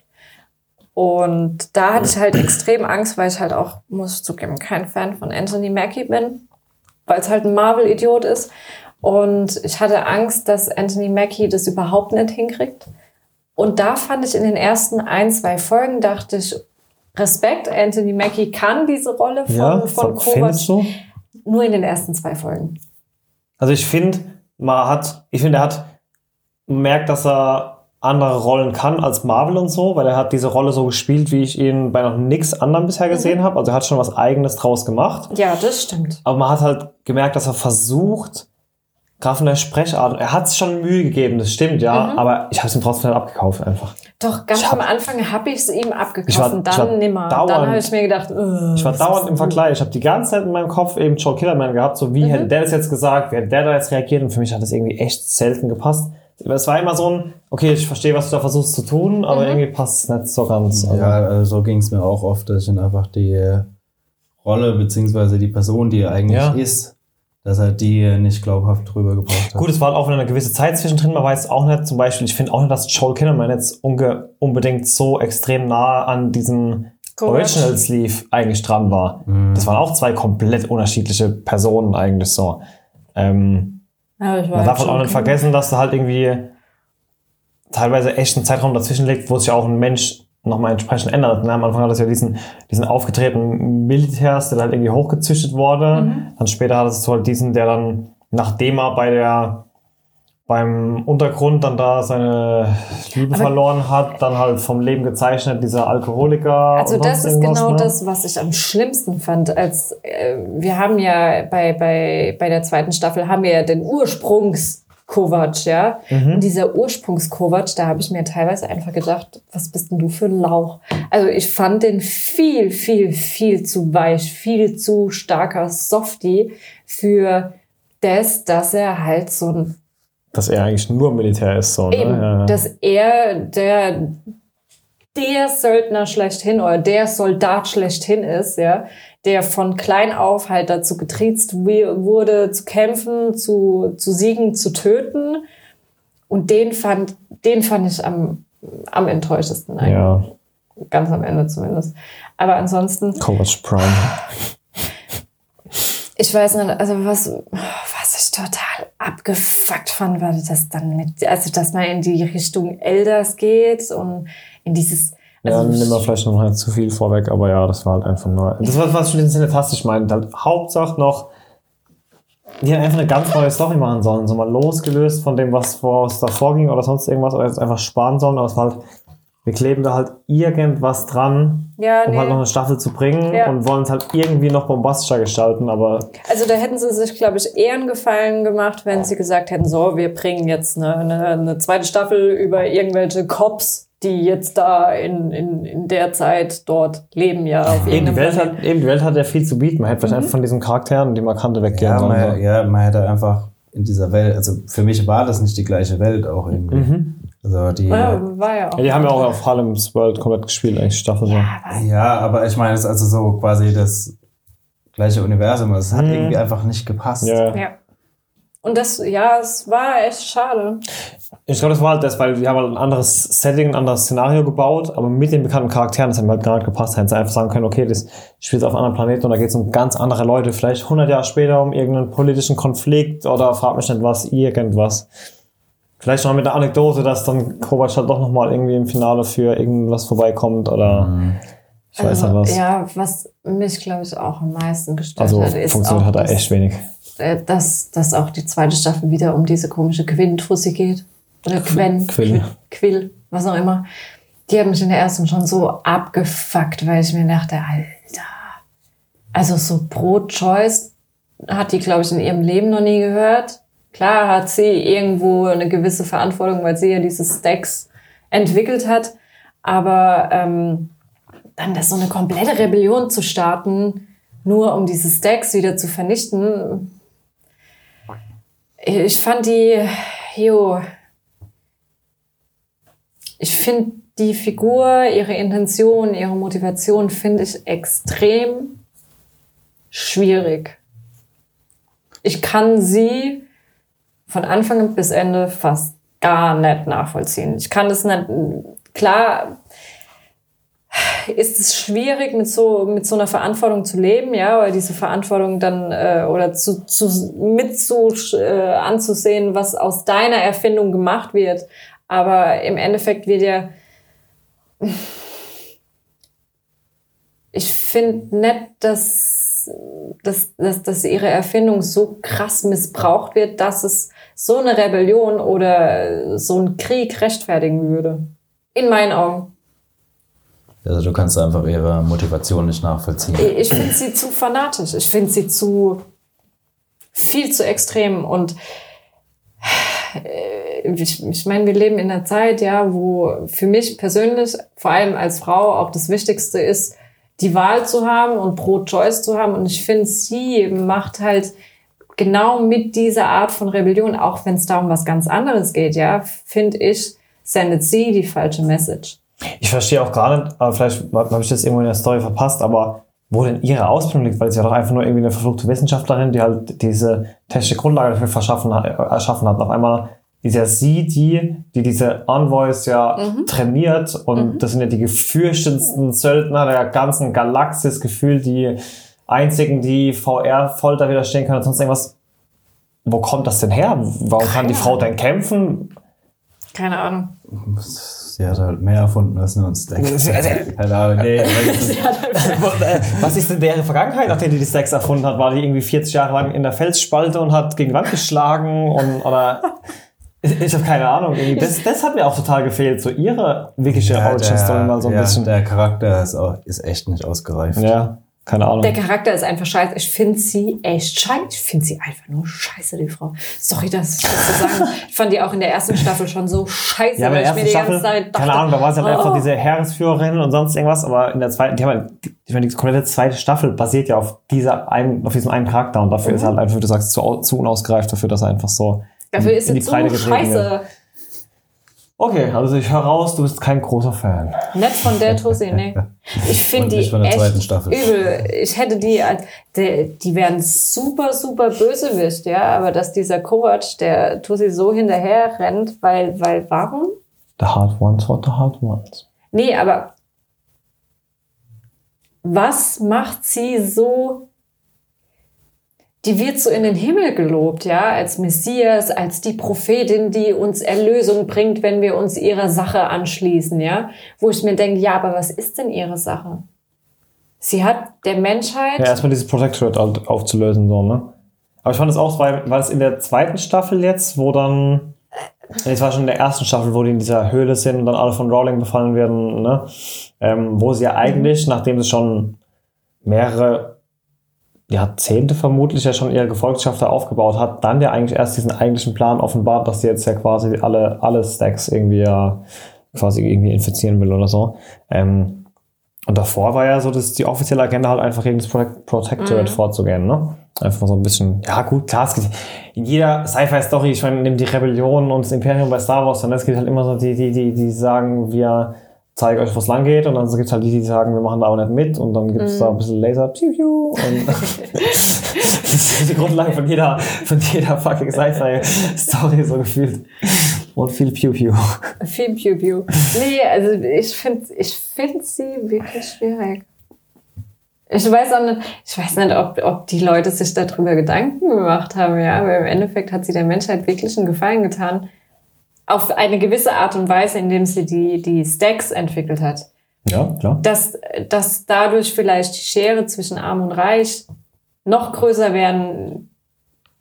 Und da hatte ich halt extrem Angst, weil ich halt auch, muss ich zugeben, kein Fan von Anthony Mackie bin, weil es halt ein Marvel-Idiot ist. Und ich hatte Angst, dass Anthony Mackie das überhaupt nicht hinkriegt. Und da fand ich in den ersten ein, zwei Folgen, dachte ich, Respekt, Anthony Mackie kann diese Rolle von, Ja, von Kovac du? nur in den ersten zwei Folgen. Also ich finde, man hat, ich finde, er hat merkt, dass er andere Rollen kann als Marvel und so, weil er hat diese Rolle so gespielt, wie ich ihn bei noch nichts anderem bisher gesehen habe. Also er hat schon was Eigenes draus gemacht. Ja, das stimmt. Aber man hat halt gemerkt, dass er versucht, gerade von der Sprechart, er hat sich schon Mühe gegeben, das stimmt, ja, Mhm. aber ich habe es ihm trotzdem nicht abgekauft einfach. Doch, ganz Ich hab- am Anfang habe ich es ihm abgekauft war- und ich dann nimmer. dauernd- dann habe ich mir gedacht, äh, Ich war dauernd im? Vergleich. Ich habe die ganze Zeit in meinem Kopf eben Joel Killerman gehabt, so wie Mhm. hätte der das jetzt gesagt, wie hätte der da jetzt reagiert und für mich hat das irgendwie echt selten gepasst. Es war immer so ein, okay, ich verstehe, was du da versuchst zu tun, aber Mhm. irgendwie passt es nicht so ganz. Also, Ja, also so ging es mir auch oft, dass ich ihn einfach die äh, Rolle beziehungsweise die Person, die er eigentlich Ja. ist, dass er die nicht glaubhaft drüber gebracht hat. Gut, es war halt auch wieder eine gewisse Zeit zwischendrin. Man weiß auch nicht, zum Beispiel, ich finde auch nicht, dass Joel Kinnaman jetzt unge unbedingt so extrem nah an diesem. Original Sleeve eigentlich dran war. Mhm. Das waren auch zwei komplett unterschiedliche Personen eigentlich so. Ähm, Ja, ich war Man halt darf halt schon auch nicht vergessen, dass da halt irgendwie teilweise echt ein Zeitraum dazwischen liegt, wo sich auch ein Mensch nochmal entsprechend ändert. Ne? Am Anfang hat es ja diesen, diesen aufgetretenen Militärs, der halt irgendwie hochgezüchtet wurde. Mhm. Dann später hat es halt diesen, der dann, nachdem er bei der beim Untergrund dann da seine Liebe Aber- verloren hat, dann halt vom Leben gezeichnet, dieser Alkoholiker. Also das ist genau ne? das, was ich am schlimmsten fand. Als äh, wir haben ja bei, bei, bei der zweiten Staffel haben wir ja den Ursprungs-Kovac, ja. Mhm. Und dieser Ursprungs-Kovac, da habe ich mir teilweise einfach gedacht, was bist denn du für ein Lauch? Also ich fand den viel, viel, viel zu weich, viel zu starker Softie für das, dass er halt so ein Dass er eigentlich nur Militär ist. So, ne? Eben, Ja, ja. dass er der, der Söldner schlechthin oder der Soldat schlechthin ist, ja, der von klein auf halt dazu getriezt wurde, zu kämpfen, zu, zu siegen, zu töten. Und den fand, den fand ich am, am enttäuschtesten eigentlich. ja. Ganz am Ende zumindest. Aber ansonsten, Kovac Prime. ich weiß nicht, also was, was ich total abgefuckt fand, war das dann mit, also dass man in die Richtung Elders geht und in dieses, Ja, also nimm mal vielleicht noch nicht zu viel vorweg, aber ja, das war halt einfach nur. Das war, was ich mit den Cinefastisch meinte. Halt Hauptsache noch, die haben einfach eine ganz neue Story machen sollen. So mal losgelöst von dem, was was davor ging oder sonst irgendwas, oder jetzt einfach sparen sollen. Aber es war halt, wir kleben da halt irgendwas dran, ja, um nee. halt noch eine Staffel zu bringen Ja. und wollen es halt irgendwie noch bombastischer gestalten, aber Also da hätten sie sich, glaube ich, eher einen Gefallen gemacht, wenn sie gesagt hätten, so, wir bringen jetzt eine, eine, eine zweite Staffel über irgendwelche Cops, die jetzt da in, in, in der Zeit dort leben, ja, auf eben die, Welt hat, eben die Welt hat ja viel zu bieten. Man hätte vielleicht einfach von diesen Charakteren, die man kannte, weggehen ja, sollen. man, ja, man hätte einfach in dieser Welt, also für mich war das nicht die gleiche Welt auch irgendwie. Mhm. Also die, Ja, war ja auch. Ja, die haben ja auch auf Harlem's World komplett gespielt, eigentlich die Staffel so. ja, aber ich meine, es ist also so quasi das gleiche Universum. Es hat Mhm. irgendwie einfach nicht gepasst. Ja. ja. Und das, ja, es war echt schade. Ich glaube, das war halt das, weil wir haben halt ein anderes Setting, ein anderes Szenario gebaut, aber mit den bekannten Charakteren, das hat mir halt gar nicht gepasst. Hätten sie einfach sagen können, okay, das spielt auf einem anderen Planeten und da geht es um ganz andere Leute, vielleicht 100 Jahre später um irgendeinen politischen Konflikt oder frag mich nicht was, irgendwas. Vielleicht noch mit einer Anekdote, dass dann Kovac halt doch nochmal irgendwie im Finale für irgendwas vorbeikommt oder ich weiß also, nicht was. Ja, was mich, glaube ich, auch am meisten gestört also hat, ist funktioniert auch, hat er dass, echt wenig. äh, dass, dass auch die zweite Staffel wieder um diese komische Quinn-Tussi geht. Oder Quen, Quill. Quill, was auch immer. Die haben mich in der ersten schon so abgefuckt, weil ich mir dachte, Alter. Also so Pro-Choice hat die, glaube ich, in ihrem Leben noch nie gehört. Klar hat sie irgendwo eine gewisse Verantwortung, weil sie ja diese Stacks entwickelt hat. Aber ähm, dann das so eine komplette Rebellion zu starten, nur um diese Stacks wieder zu vernichten. Ich fand die, jo, ich finde die Figur, ihre Intention, ihre Motivation finde ich extrem schwierig. Ich kann sie von Anfang bis Ende fast gar nicht nachvollziehen. Ich kann das nicht, klar, ist es schwierig, mit so, mit so einer Verantwortung zu leben, ja, weil diese Verantwortung dann äh, oder zu, zu, mit zu äh, anzusehen, was aus deiner Erfindung gemacht wird. Aber im Endeffekt wird ja. Ich finde nicht, dass, dass, dass, dass ihre Erfindung so krass missbraucht wird, dass es so eine Rebellion oder so einen Krieg rechtfertigen würde. In meinen Augen. Also du kannst einfach ihre Motivation nicht nachvollziehen. Ich finde sie zu fanatisch. Ich finde sie zu viel zu extrem. Und äh, ich, ich meine, wir leben in einer Zeit, ja, wo für mich persönlich, vor allem als Frau, auch das Wichtigste ist, die Wahl zu haben und Pro-Choice zu haben. Und ich finde, sie macht halt genau mit dieser Art von Rebellion, auch wenn es da um was ganz anderes geht, ja, finde ich, sendet sie die falsche Message. Ich verstehe auch aber vielleicht habe ich das irgendwo in der Story verpasst, aber wo denn ihre Ausbildung liegt, weil sie ja doch einfach nur irgendwie eine verfluchte Wissenschaftlerin, die halt diese technische Grundlage dafür verschaffen hat, erschaffen hat. Auf einmal ist ja sie die, die diese Envoys ja trainiert und das sind ja die gefürchtetsten Söldner der ganzen Galaxis gefühlt, die einzigen, die VR-Folter widerstehen können und sonst irgendwas. Wo kommt das denn her? Warum kann die Frau denn kämpfen? Keine Ahnung. Sie hat halt mehr erfunden als nur ein Stack. Keine Ahnung, nee. das ist- Was ist denn deren Vergangenheit, nachdem die die Stacks erfunden hat? War die irgendwie 40 Jahre lang in der Felsspalte und hat gegen die Wand geschlagen und, oder? Ich habe keine Ahnung. Irgendwie. Das, das hat mir auch total gefehlt, so ihre wirkliche Ja, Origin Story mal so ein ja, bisschen. Der Charakter ist, auch, ist echt nicht ausgereift. ja, keine Ahnung. Der Charakter ist einfach scheiße. Ich finde sie echt scheiße. Ich finde sie einfach nur scheiße, die Frau. Sorry, das so sagen. Ich fand die auch in der ersten Staffel schon so scheiße, Ja, aber in der weil ersten ich mir die Staffel, ganze Zeit dachte, keine Ahnung, da war sie halt oh. einfach diese Heeresführerin und sonst irgendwas, aber in der zweiten, die haben halt, die, ich meine, die komplette zweite Staffel basiert ja auf dieser einen, auf diesem einen Charakter und dafür ist er halt einfach, wie du sagst, zu, zu unausgereift dafür, dass er einfach so Dafür in, ist in es so Breite scheiße. Okay, also ich höre raus, du bist kein großer Fan. Nicht von der Tussi, nee. Ich finde die nicht von der echt zweiten Staffel. übel. Ich hätte die, die, die wären super, super bösewicht, ja. Aber dass dieser Kovac, der Tussi so hinterher rennt, weil, weil, warum? The hard ones what the hard ones. Nee, aber was macht sie so? Die wird so in den Himmel gelobt, ja, als Messias, als die Prophetin, die uns Erlösung bringt, wenn wir uns ihrer Sache anschließen, ja. Wo ich mir denke, ja, aber was ist denn ihre Sache? Sie hat der Menschheit. Ja, erstmal dieses Protectorate auf- aufzulösen, so, ne? Aber ich fand es auch, weil, weil es in der zweiten Staffel jetzt, wo dann, nee, es war schon in der ersten Staffel, wo die in dieser Höhle sind und dann alle von Rowling befallen werden, ne? Ähm, wo sie ja eigentlich, nachdem sie schon mehrere Jahrzehnte vermutlich ja schon ihre Gefolgschaft da aufgebaut hat, dann ja eigentlich erst diesen eigentlichen Plan offenbart, dass sie jetzt ja quasi alle, alle Stacks irgendwie ja quasi irgendwie infizieren will oder so. Ähm, und davor war ja so, dass die offizielle Agenda halt einfach gegen das Protect Protectorate vorzugehen, ne? Einfach mal so ein bisschen, ja gut, klar, es gibt in jeder Sci-Fi-Story, ich meine, nimm die Rebellion und das Imperium bei Star Wars, und es gibt halt immer so die, die, die, die sagen, wir zeige euch, wo es lang geht. Und dann gibt es halt die, die sagen, wir machen da auch nicht mit. Und dann gibt es da ein bisschen Laser. Piu, piu, und das ist die Grundlage von jeder, von jeder fucking Sci-Fi-Story so gefühlt. Und viel Piu Piu. Viel Piu Piu. Nee, also ich finde ich find sie wirklich schwierig. Ich weiß auch nicht, ich weiß nicht ob, ob die Leute sich darüber Gedanken gemacht haben, ja, aber im Endeffekt hat sie der Menschheit wirklich einen Gefallen getan. Auf eine gewisse Art und Weise, indem sie die, die Stacks entwickelt hat. Ja, klar. Dass, dass dadurch vielleicht die Schere zwischen Arm und Reich noch größer werden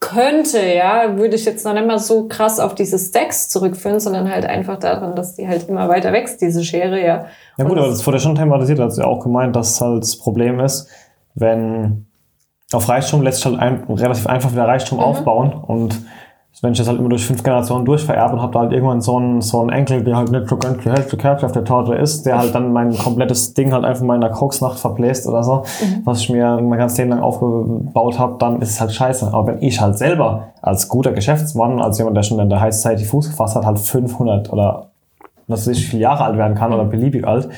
könnte, ja, würde ich jetzt noch nicht mal so krass auf diese Stacks zurückführen, sondern halt einfach daran, dass die halt immer weiter wächst, diese Schere, ja. Ja gut, Und aber das wurde schon thematisiert, hat sie ja auch gemeint, dass halt das Problem ist, wenn auf Reichtum lässt sich halt ein, relativ einfach wieder Reichtum Mhm. aufbauen und wenn ich das halt immer durch fünf Generationen durchvererbe und habe da halt irgendwann so einen, so einen Enkel, der halt nicht so ganz die Hälfte Kerze auf der Torte ist, der halt dann mein komplettes Ding halt einfach mal in der Koksnacht verbläst oder so, Mhm. was ich mir mein ganzes Leben lang aufgebaut habe, dann ist es halt scheiße. Aber wenn ich halt selber als guter Geschäftsmann, als jemand, der schon in der High Society Fuß gefasst hat, halt 500 oder was weiß ich, viele Jahre alt werden kann oder beliebig alt,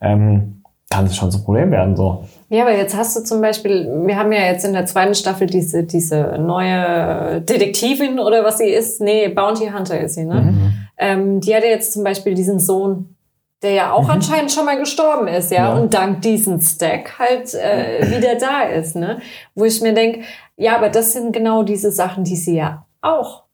ähm, kann das schon ein Problem werden. So. Ja, aber jetzt hast du zum Beispiel, wir haben ja jetzt in der zweiten Staffel diese, diese neue Detektivin oder was sie ist. Nee, Bounty Hunter ist sie, ne? Ähm, die hatte jetzt zum Beispiel diesen Sohn, der ja auch anscheinend schon mal gestorben ist, ja, Ja. und dank diesem Stack halt äh, wieder da ist, ne? Wo ich mir denk, ja, aber das sind genau diese Sachen, die sie ja auch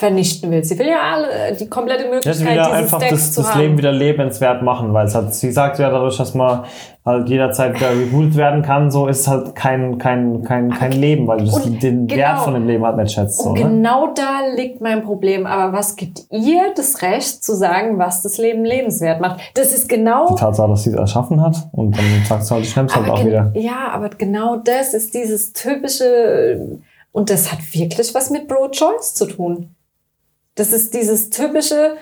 vernichten will. Sie will ja alle die komplette Ja, Möglichkeit, sie will ja einfach Stacks das, zu das haben. Leben wieder lebenswert machen, weil es halt, sie sagt ja dadurch, dass man halt jederzeit wieder rebootet werden kann, so ist es halt kein, kein, kein, kein Leben, weil du den genau. Wert von dem Leben halt nicht schätzt. So, Und ne? genau da liegt mein Problem. Aber was gibt ihr das Recht zu sagen, was das Leben lebenswert macht? Das ist genau. Die Tatsache, dass sie es erschaffen hat und dann sagt sie halt, ich nehm's halt auch wieder. Ja, aber genau das ist dieses typische. Und das hat wirklich was mit Pro-Choice zu tun. Das ist dieses typische.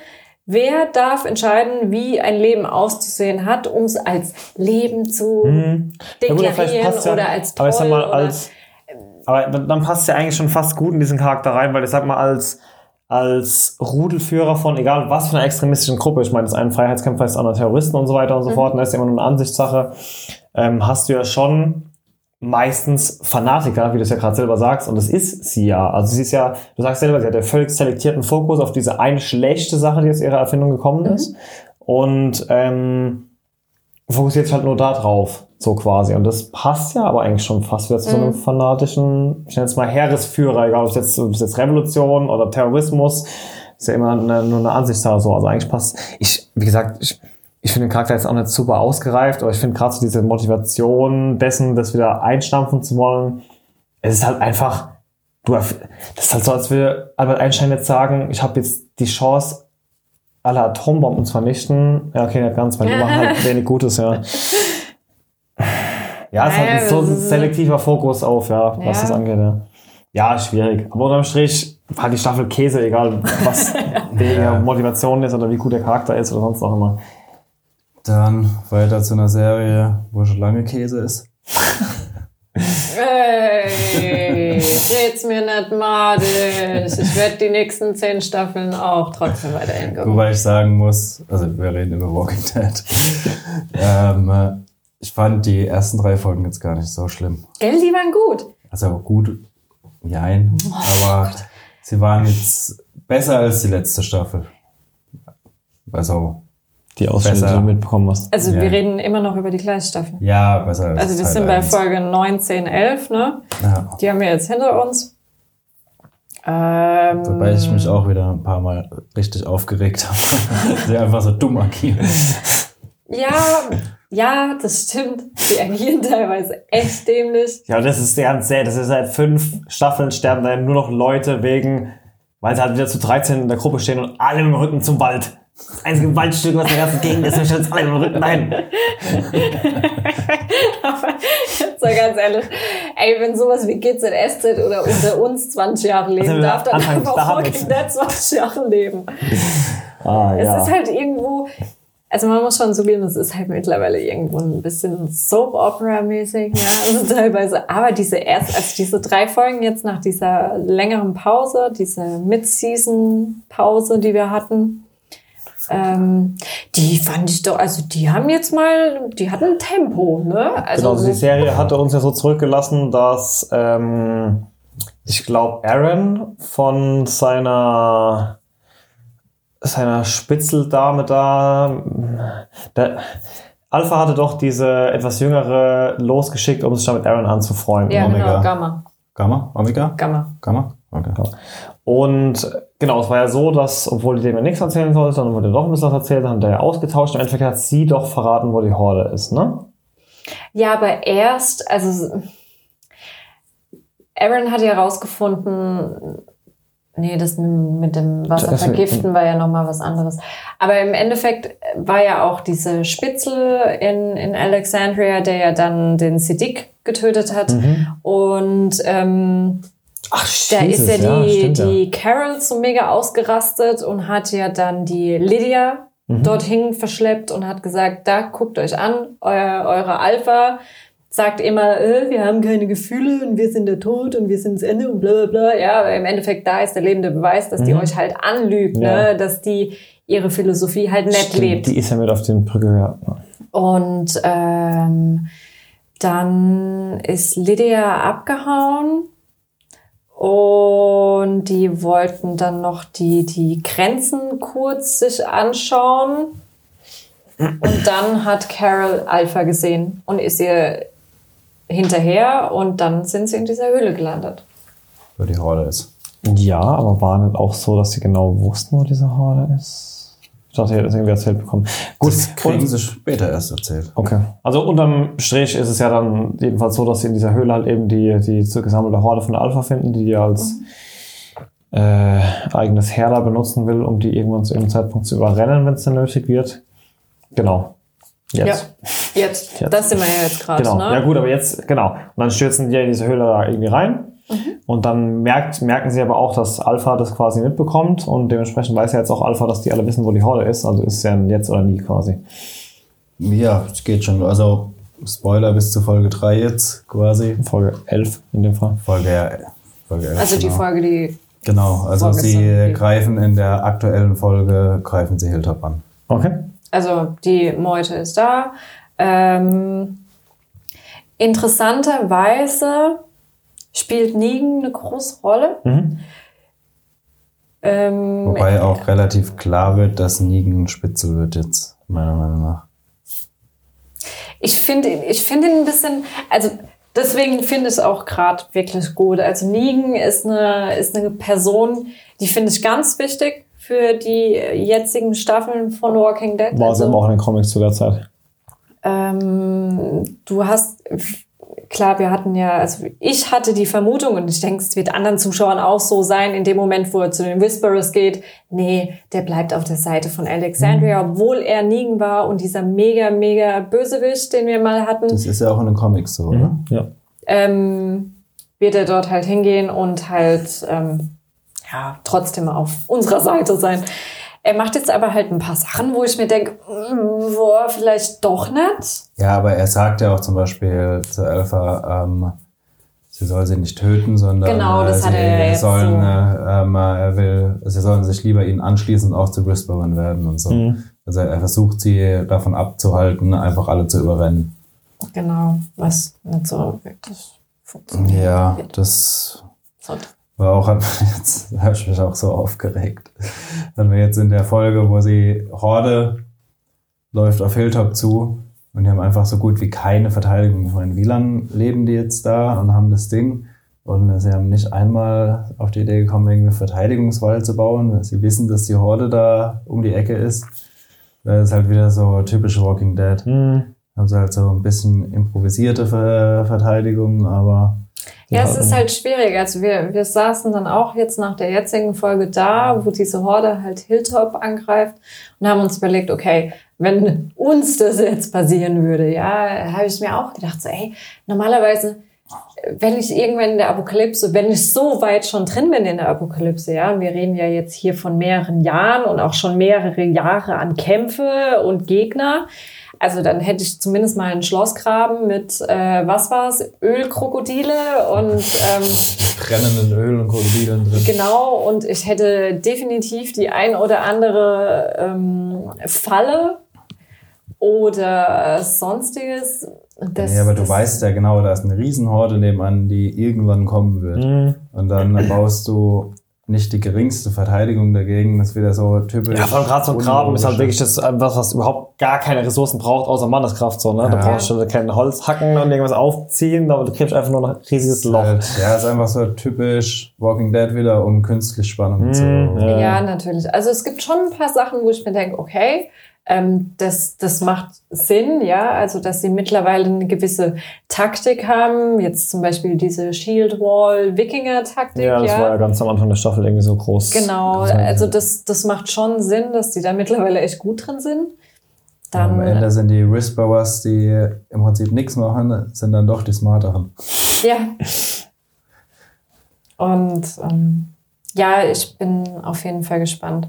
Wer darf entscheiden, wie ein Leben auszusehen hat, um es als Leben zu Mhm. Gut, deklarieren passt ja, oder als toll aber mal, als, aber dann passt ja eigentlich schon fast gut in diesen Charakter rein, weil ich sag mal, als, als Rudelführer von egal was für einer extremistischen Gruppe, ich meine, das eine Freiheitskämpfer ist andere Terroristen und so weiter und so fort, und das ist ja immer nur eine Ansichtssache, ähm, hast du ja schon meistens Fanatiker, wie du es ja gerade selber sagst, und das ist sie ja. Also sie ist ja, du sagst selber, sie hat ja völlig selektierten Fokus auf diese eine schlechte Sache, die aus ihrer Erfindung gekommen ist. Und ähm, fokussiert halt nur da drauf, so quasi. Und das passt ja aber eigentlich schon fast wieder zu so einem fanatischen, ich nenne es mal Heeresführer, egal ob es jetzt, ob es jetzt Revolution oder Terrorismus, ist ja immer eine, nur eine Ansichtssache so. Also eigentlich passt, ich, wie gesagt, ich, ich finde den Charakter jetzt auch nicht super ausgereift, aber ich finde gerade so diese Motivation dessen, das wieder einstampfen zu wollen, es ist halt einfach, du, das ist halt so, als würde Albert Einstein jetzt sagen, ich habe jetzt die Chance, alle Atombomben zu vernichten. Ja, okay, nicht ganz, weil die machen halt wenig Gutes, ja. Ja, es Naja, ein so ein selektiver Fokus auf, ja, was Ja. das angeht, ja. Ja, schwierig. Aber unterm Strich war die Staffel Käse, egal was die Ja. Motivation ist oder wie gut der Charakter ist oder sonst auch immer. Dann weiter zu einer Serie, wo schon lange Käse ist. Ey, jetzt mir nicht madig. Ich werde die nächsten zehn Staffeln auch trotzdem weiterhin gucken. Wobei ich sagen muss, also wir reden über Walking Dead. ähm, äh, ich fand die ersten drei Folgen jetzt gar nicht so schlimm. Gell, die waren gut. Also gut, jein, aber sie waren jetzt besser als die letzte Staffel. Also, Die Ausschnitte, die du mitbekommen hast. Also Ja. wir reden immer noch über die gleiche Staffel. ja, besser als Also wir Teil sind bei. Folge 9, 10, 11, ne? Ja. Die haben wir jetzt hinter uns. Ähm, Wobei ich mich auch wieder ein paar Mal richtig aufgeregt habe. Sie einfach so dumm agieren. Ja, ja, das stimmt. Die agieren teilweise echt dämlich. Ja, das ist ganz sehr, das ist seit fünf Staffeln sterben da nur noch Leute wegen, weil sie halt wieder zu 13 in der Gruppe stehen und alle mit dem Rücken zum Wald. Das einzige Waldstück, was in der ganzen Gegend ist, wir stellen uns alle dem Rücken dahin. Aber jetzt mal ganz ehrlich, ey, wenn sowas wie GZSZ oder unter uns 20 Jahre leben Also, darf, dann Anfang darf auch damit. Walking Dead 20 Jahre leben. Ah, Es ja. ist halt irgendwo, also man muss schon zugeben, es ist halt mittlerweile irgendwo ein bisschen Soap-Opera-mäßig, ja, also teilweise. Aber diese erst, also diese drei Folgen jetzt nach dieser längeren Pause, diese Mid-Season-Pause, die wir hatten, Ähm, die fand ich doch, also die haben jetzt mal, die hatten Tempo, ne? Also, genau, die Serie hatte uns ja so zurückgelassen, dass ähm, ich glaube, Aaron von seiner seiner Spitzeldame da, der, Alpha hatte doch diese etwas jüngere losgeschickt, um sich dann mit Aaron anzufreunden. ja, Omega. genau, Gamma. Gamma? Omega? Gamma. Gamma? Okay. Und genau, es war ja so, dass, obwohl die dem ja nichts erzählen sollte, dann wurde doch ein bisschen was erzählt, dann hat er ja ausgetauscht. Im Endeffekt hat sie doch verraten, wo die Horde ist, ne? Ja, aber erst, also Aaron hat ja rausgefunden, nee, das mit dem Wasser vergiften war ja nochmal was anderes. Aber im Endeffekt war ja auch diese Spitzel in, in Alexandria, der ja dann den Siddiq getötet hat. Mhm. Und ähm, Ach, da ist ja die, ja. die Carol so mega ausgerastet und hat ja dann die Lydia Mhm. dorthin verschleppt und hat gesagt, da guckt euch an, euer, eure Alpha sagt immer, äh, wir haben keine Gefühle und wir sind der Tod und wir sind das Ende und bla bla bla. Ja, aber im Endeffekt, da ist der lebende Beweis, dass die Mhm. euch halt anlügt, Ja. ne? dass die ihre Philosophie halt nett Stimmt, lebt. Die ist ja mit auf den Brücke, ja. Und ähm, dann ist Lydia abgehauen und die wollten dann noch die, die Grenzen kurz sich anschauen. Und dann hat Carol Alpha gesehen und ist ihr hinterher und dann sind sie in dieser Höhle gelandet. Wo die Horde ist. Ja, aber war nicht auch so, dass sie genau wussten, wo diese Horde ist? Ich dachte, ich hätte das irgendwie erzählt bekommen. Gut, Das kriegen und- sie später erst erzählt. Okay. Also unterm Strich ist es ja dann jedenfalls so, dass sie in dieser Höhle halt eben die, die gesammelte Horde von der Alpha finden, die die als äh, eigenes Heer da benutzen will, um die irgendwann zu irgendeinem Zeitpunkt zu überrennen, wenn es dann nötig wird. Genau. Jetzt. Ja, jetzt. Jetzt. Das sind wir ja jetzt gerade. Genau. Ne? Ja gut, aber jetzt, genau. Und dann stürzen die ja in diese Höhle da irgendwie rein. Und dann merkt, merken sie aber auch, dass Alpha das quasi mitbekommt und dementsprechend weiß ja jetzt auch Alpha, dass die alle wissen, wo die Horde ist. Also ist es ja jetzt oder nie quasi. Ja, es geht schon. Also, Spoiler bis zu Folge 3 jetzt quasi. Folge 11 in dem Fall. Folge, ja, Folge 11. Also die genau. Folge, die. Genau, also Vorgestern, sie greifen in der aktuellen Folge, greifen sie Hilltop an. Okay. Also die Meute ist da. Ähm, interessanterweise spielt Negan eine große Rolle. Mhm. Ähm, Wobei auch relativ klar wird, dass Negan Spitzel wird jetzt, meiner Meinung nach. ich finde ich finde ihn ein bisschen, also deswegen finde ich es auch gerade wirklich gut. Also Negan ist eine, ist eine Person, die finde ich ganz wichtig für die jetzigen Staffeln von Walking Dead. War also, sie aber auch in den Comics zu der Zeit. Ähm, du hast, klar, wir hatten ja, also ich hatte die Vermutung und ich denke, es wird anderen Zuschauern auch so sein, in dem Moment, wo er zu den Whisperers geht, nee, der bleibt auf der Seite von Alexandria, obwohl er Negan war und dieser mega, mega Bösewicht, den wir mal hatten, Das ist ja auch in den Comics so, oder? Ja. ähm, wird er dort halt hingehen und halt, ähm, ja, trotzdem auf unserer Seite sein. Er macht jetzt aber halt ein paar Sachen, wo ich mir denke, mm, boah, vielleicht doch nicht. Ja, aber er sagt ja auch zum Beispiel zu Alpha, ähm, sie soll sie nicht töten, sondern Genau, das äh, hat sie er ja jetzt sollen, so. äh, ähm, er will, sie sollen sich lieber ihnen anschließen und auch zu Whisperern werden und so. Mhm. Also er versucht sie davon abzuhalten, einfach alle zu überrennen. Genau, was nicht so wirklich funktioniert. Ja, das sollte. War auch, jetzt habe ich mich auch so aufgeregt. Dann wir jetzt in der Folge, wo sie Horde läuft auf Hilltop zu und die haben einfach so gut wie keine Verteidigung. Ich meine, wie lange leben die jetzt da und haben das Ding? Und sie haben nicht einmal auf die Idee gekommen, irgendwie Verteidigungswall zu bauen. Sie wissen, dass die Horde da um die Ecke ist. Das ist halt wieder so typisch Walking Dead. Mhm. Haben sie halt so ein bisschen improvisierte Ver Verteidigung, aber Ja, es ist halt schwierig. Also wir, wir saßen dann auch jetzt nach der jetzigen Folge da, wo diese Horde halt Hilltop angreift und haben uns überlegt, okay, wenn uns das jetzt passieren würde, ja, habe ich mir auch gedacht, so, ey, normalerweise, wenn ich irgendwann in der Apokalypse, wenn ich so weit schon drin bin in der Apokalypse, ja, wir reden ja jetzt hier von mehreren Jahren und auch schon mehrere Jahre an Kämpfe und Gegner, Also dann hätte ich zumindest mal einen Schlossgraben mit, äh, was war's, Ölkrokodile und ähm, Brennenden Öl und Krokodilen drin. genau, und ich hätte definitiv die ein oder andere ähm, Falle oder sonstiges. Das, ja, aber du weißt ja genau, da ist eine Riesenhorde nebenan, die irgendwann kommen wird. Mhm. Und dann baust du nicht die geringste Verteidigung dagegen. Das ist wieder so typisch. Ja, vor allem gerade so ein Graben ist halt wirklich das, äh, was, was überhaupt gar keine Ressourcen braucht, außer Manneskraft. So, ne? Da Ja. brauchst du kein Holz hacken und irgendwas aufziehen, aber du kriegst einfach nur ein riesiges Loch. Ja, ist einfach so typisch Walking Dead wieder, um künstlich Spannung zu. Mhm, ja. Ja, natürlich. Also es gibt schon ein paar Sachen, wo ich mir denke, okay, ähm, das, das macht Sinn, ja. Also dass sie mittlerweile eine gewisse Taktik haben. Jetzt zum Beispiel diese Shield Wall Wikinger Taktik, Ja, das war ja ganz am Anfang der Staffel irgendwie so groß. Genau, also das, das macht schon Sinn, dass die da mittlerweile echt gut drin sind. Dann, Am Ende sind die Whisperers, die im Prinzip nichts machen, sind dann doch die Smarteren. Ja. Und ähm, ja, ich bin auf jeden Fall gespannt.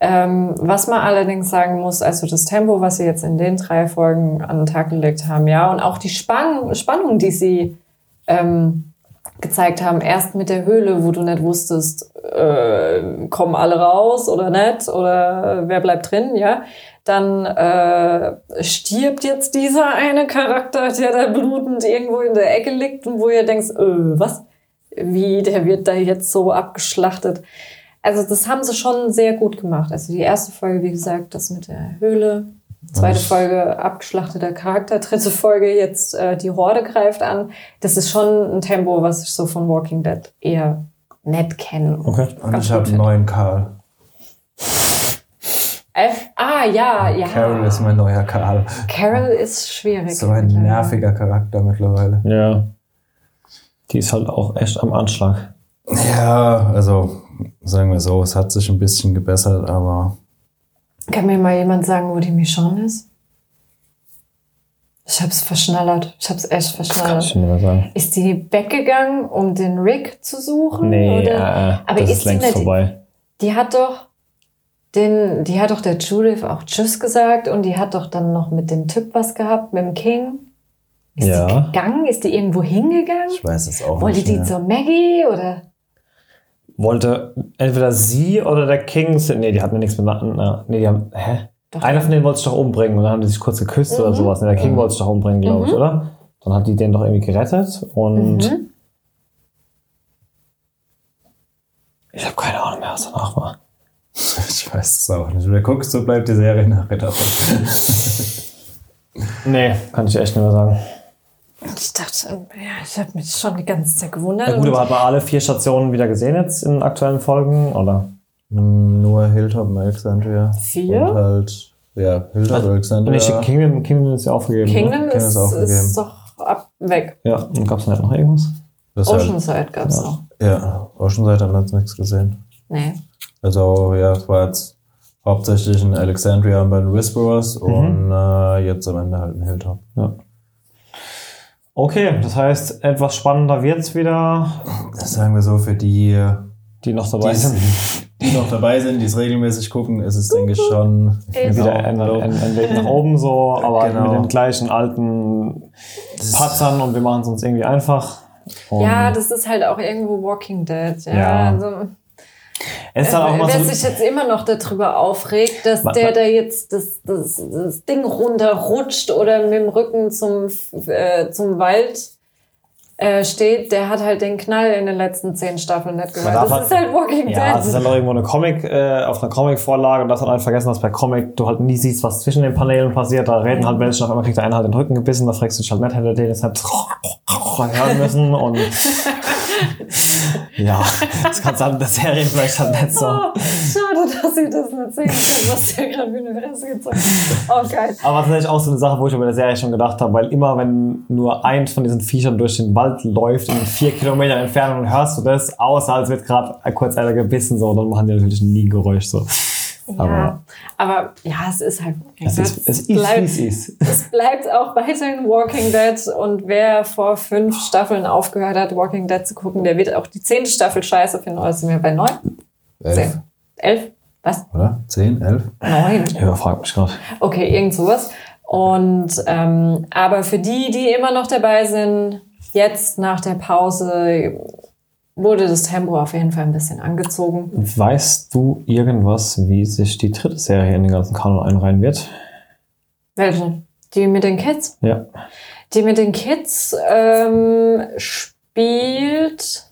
Ähm, was man allerdings sagen muss, also das Tempo, was sie jetzt in den drei Folgen an den Tag gelegt haben, ja, und auch die Spann Spannung, die sie ähm, gezeigt haben, erst mit der Höhle, wo du nicht wusstest, äh, kommen alle raus oder nicht, oder wer bleibt drin, ja. Dann äh, stirbt jetzt dieser eine Charakter, der da blutend irgendwo in der Ecke liegt und wo ihr denkst, äh, was? Wie, der wird da jetzt so abgeschlachtet. Also das haben sie schon sehr gut gemacht. Also die erste Folge, wie gesagt, das mit der Höhle. Zweite Folge abgeschlachteter Charakter. Dritte Folge jetzt äh, die Horde greift an. Das ist schon ein Tempo, was ich so von Walking Dead eher nett kenne. Okay. Und ich habe einen neuen Karl. Äh, ah, ja, ja. Carol ist mein neuer Karl. Carol ist schwierig. So ein nerviger Charakter mittlerweile. Ja. Die ist halt auch echt am Anschlag. Ja, also sagen wir so, es hat sich ein bisschen gebessert, aber Kann mir mal jemand sagen, wo die Michonne ist? Ich hab's verschnallert. Ich hab's echt Kann ich verschnallert. nicht mehr sagen. Ist die weggegangen, um den Rick zu suchen? Nee, oder? äh, äh, Aber das ist ist sie längst nicht- vorbei. Die hat doch den, die hat doch der Judith auch Tschüss gesagt und die hat doch dann noch mit dem Typ was gehabt, mit dem King. Ist Ja. die gegangen? Ist die irgendwo hingegangen? ich weiß es auch Wollte nicht die mehr. zur Maggie oder? Wollte entweder sie oder der King. Nee, die hatten ja nichts miteinander. Nee, die haben. Hä? Doch. Einer von denen wollte sich doch umbringen und dann haben die sich kurz geküsst oder Mhm. sowas. Nee, der King Mhm. wollte sich doch umbringen, glaube ich, Mhm. oder? Dann hat die den doch irgendwie gerettet und Mhm. ich habe keine Ahnung mehr, was danach war. Ich weiß es auch nicht. Wer guckst, so bleibt die Serie nach davon. Nee, kann ich echt nicht mehr sagen. Ich dachte, ja, ich habe mich schon die ganze Zeit gewundert. Ja, gut, und- aber hat man alle vier Stationen wieder gesehen jetzt in aktuellen Folgen, oder? Nur Hilltop und Alexandria. Vier? Und halt, ja, Hilltop, Also, Alexandria. Nee, Kingdom, Kingdom ist ja aufgegeben. Ne? Kingdom Kingdom ist, ist aufgegeben. ist doch ab, weg. Ja, und gab es nicht noch irgendwas? Das halt, Oceanside gab's Ja. noch. ja, Oceanside haben wir jetzt nichts gesehen. Nee. Also, ja, es war jetzt hauptsächlich in Alexandria und bei den Whisperers und äh, jetzt am Ende halt ein Hilltop. Ja. Okay, das heißt, etwas spannender wird's wieder, Das sagen wir so, für die, die noch dabei die, sind. die noch dabei sind, die es regelmäßig gucken, ist es, denke ich, schon Eben. Wieder Genau, ein, ein, ein Weg nach oben so, aber Genau. mit den gleichen alten Patzern und wir machen es uns irgendwie einfach. Und Ja, das ist halt auch irgendwo Walking Dead. Ja, Ja. Also, es dann auch wer immer wer so, sich jetzt immer noch darüber aufregt, dass Ma- der da jetzt das, das, das Ding runterrutscht oder mit dem Rücken zum, äh, zum Wald äh, steht, der hat halt den Knall in den letzten zehn Staffeln nicht gehört. Das halt- ist halt Walking ja, es ist Dead. halt auch irgendwo eine Comic, äh, auf einer Comic-Vorlage und das hat halt vergessen, dass bei Comic du halt nie siehst, was zwischen den Paneelen passiert. Da reden halt Menschen, auf einmal kriegt der eine halt den Rücken gebissen, da fragst du dich halt nicht, hätte der den deshalb hören müssen und ja, das kannst du halt in der Serie vielleicht halt nicht so. Oh, schade, dass ich das nicht sehen kann, was der gerade für eine Fresse gezogen hat. Oh, geil. Aber tatsächlich auch so eine Sache, wo ich über der Serie schon gedacht habe, weil immer, wenn nur eins von diesen Viechern durch den Wald läuft, in vier Kilometer Entfernung, hörst du das, außer als wird gerade kurz einer gebissen, so, dann machen die natürlich nie ein Geräusch, so. Ja, Aber- aber, ja, es ist halt Walking Es Dead. ist, es ist, bleibt, wie es ist. es bleibt auch weiterhin Walking Dead und wer vor fünf Staffeln aufgehört hat, Walking Dead zu gucken, der wird auch die zehnte Staffel scheiße finden. Oder sind wir bei neun? elf, Zehn? Elf? Was? oder? Zehn, elf? Neun? Ja, frag mich gerade. Okay, irgend sowas. Und ähm, aber für die, die immer noch dabei sind, jetzt nach der Pause wurde das Tempo auf jeden Fall ein bisschen angezogen. Weißt du irgendwas, wie sich die dritte Serie in den ganzen Kanon einreihen wird? Welche? Die mit den Kids? Ja. Die mit den Kids ähm, spielt.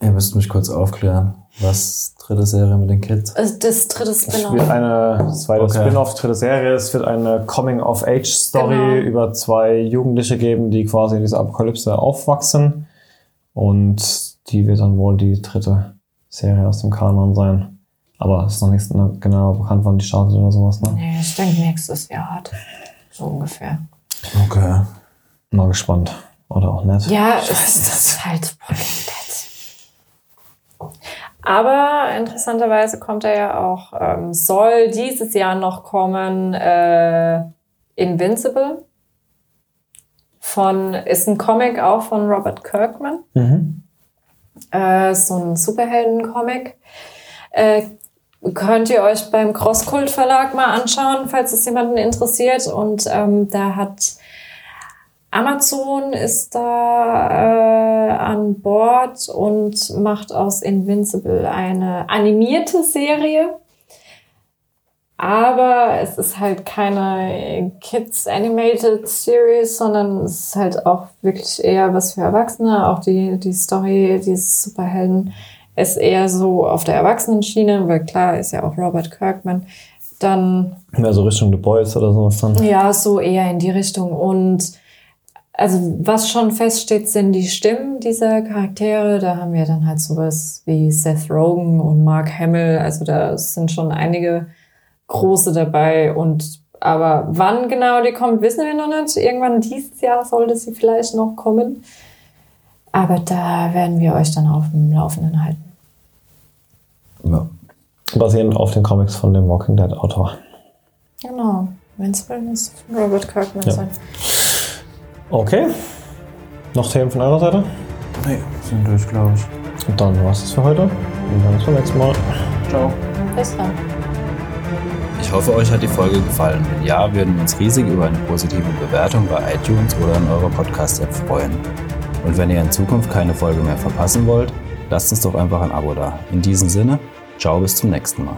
Ihr müsst mich kurz aufklären. Was dritte Serie mit den Kids? äh, Das dritte Es wird Spin-off. eine zweite Okay. Spin-off, dritte Serie. Es wird eine Coming-of-Age-Story Genau. über zwei Jugendliche geben, die quasi in dieser Apokalypse aufwachsen. Und die wird dann wohl die dritte Serie aus dem Kanon sein. Aber es ist noch nichts genau bekannt, wann die startet oder sowas. Ne? Nee, ich denke nächstes Jahr hat. So ungefähr. Okay. Mal gespannt. Oder auch nicht. Ja, es ist halt. Aber interessanterweise kommt er ja auch, ähm, soll dieses Jahr noch kommen, äh, Invincible. Von, ist ein Comic auch von Robert Kirkman. Mhm. Äh, so ein Superhelden-Comic. Äh, könnt ihr euch beim Crosskult Verlag mal anschauen, falls es jemanden interessiert. Und ähm, da hat Amazon ist da äh, an Bord und macht aus Invincible eine animierte Serie. Aber es ist halt keine Kids Animated Series, sondern es ist halt auch wirklich eher was für Erwachsene. Auch die, die Story dieses Superhelden ist eher so auf der Erwachsenenschiene, weil klar ist ja auch Robert Kirkman. Dann Mehr so Richtung The Boys oder sowas dann. ja, so eher in die Richtung. Und also was schon feststeht, sind die Stimmen dieser Charaktere. Da haben wir dann halt sowas wie Seth Rogen und Mark Hamill. Also da sind schon einige große dabei. Und aber wann genau die kommt, wissen wir noch nicht. Irgendwann dieses Jahr sollte sie vielleicht noch kommen. Aber da werden wir euch dann auf dem Laufenden halten. Ja. Basierend auf den Comics von dem Walking Dead Autor. Genau. Wenn es muss von Robert Kirkman Ja. sein. Okay. Noch Themen von eurer Seite? Nee, sind durch, glaube ich. Und dann war's das für heute. Wir sehen uns beim nächsten Mal. Ciao. Bis dann. Ich hoffe, euch hat die Folge gefallen. Wenn ja, würden wir uns riesig über eine positive Bewertung bei iTunes oder in eurer Podcast-App freuen. Und wenn ihr in Zukunft keine Folge mehr verpassen wollt, lasst uns doch einfach ein Abo da. In diesem Sinne, ciao bis zum nächsten Mal.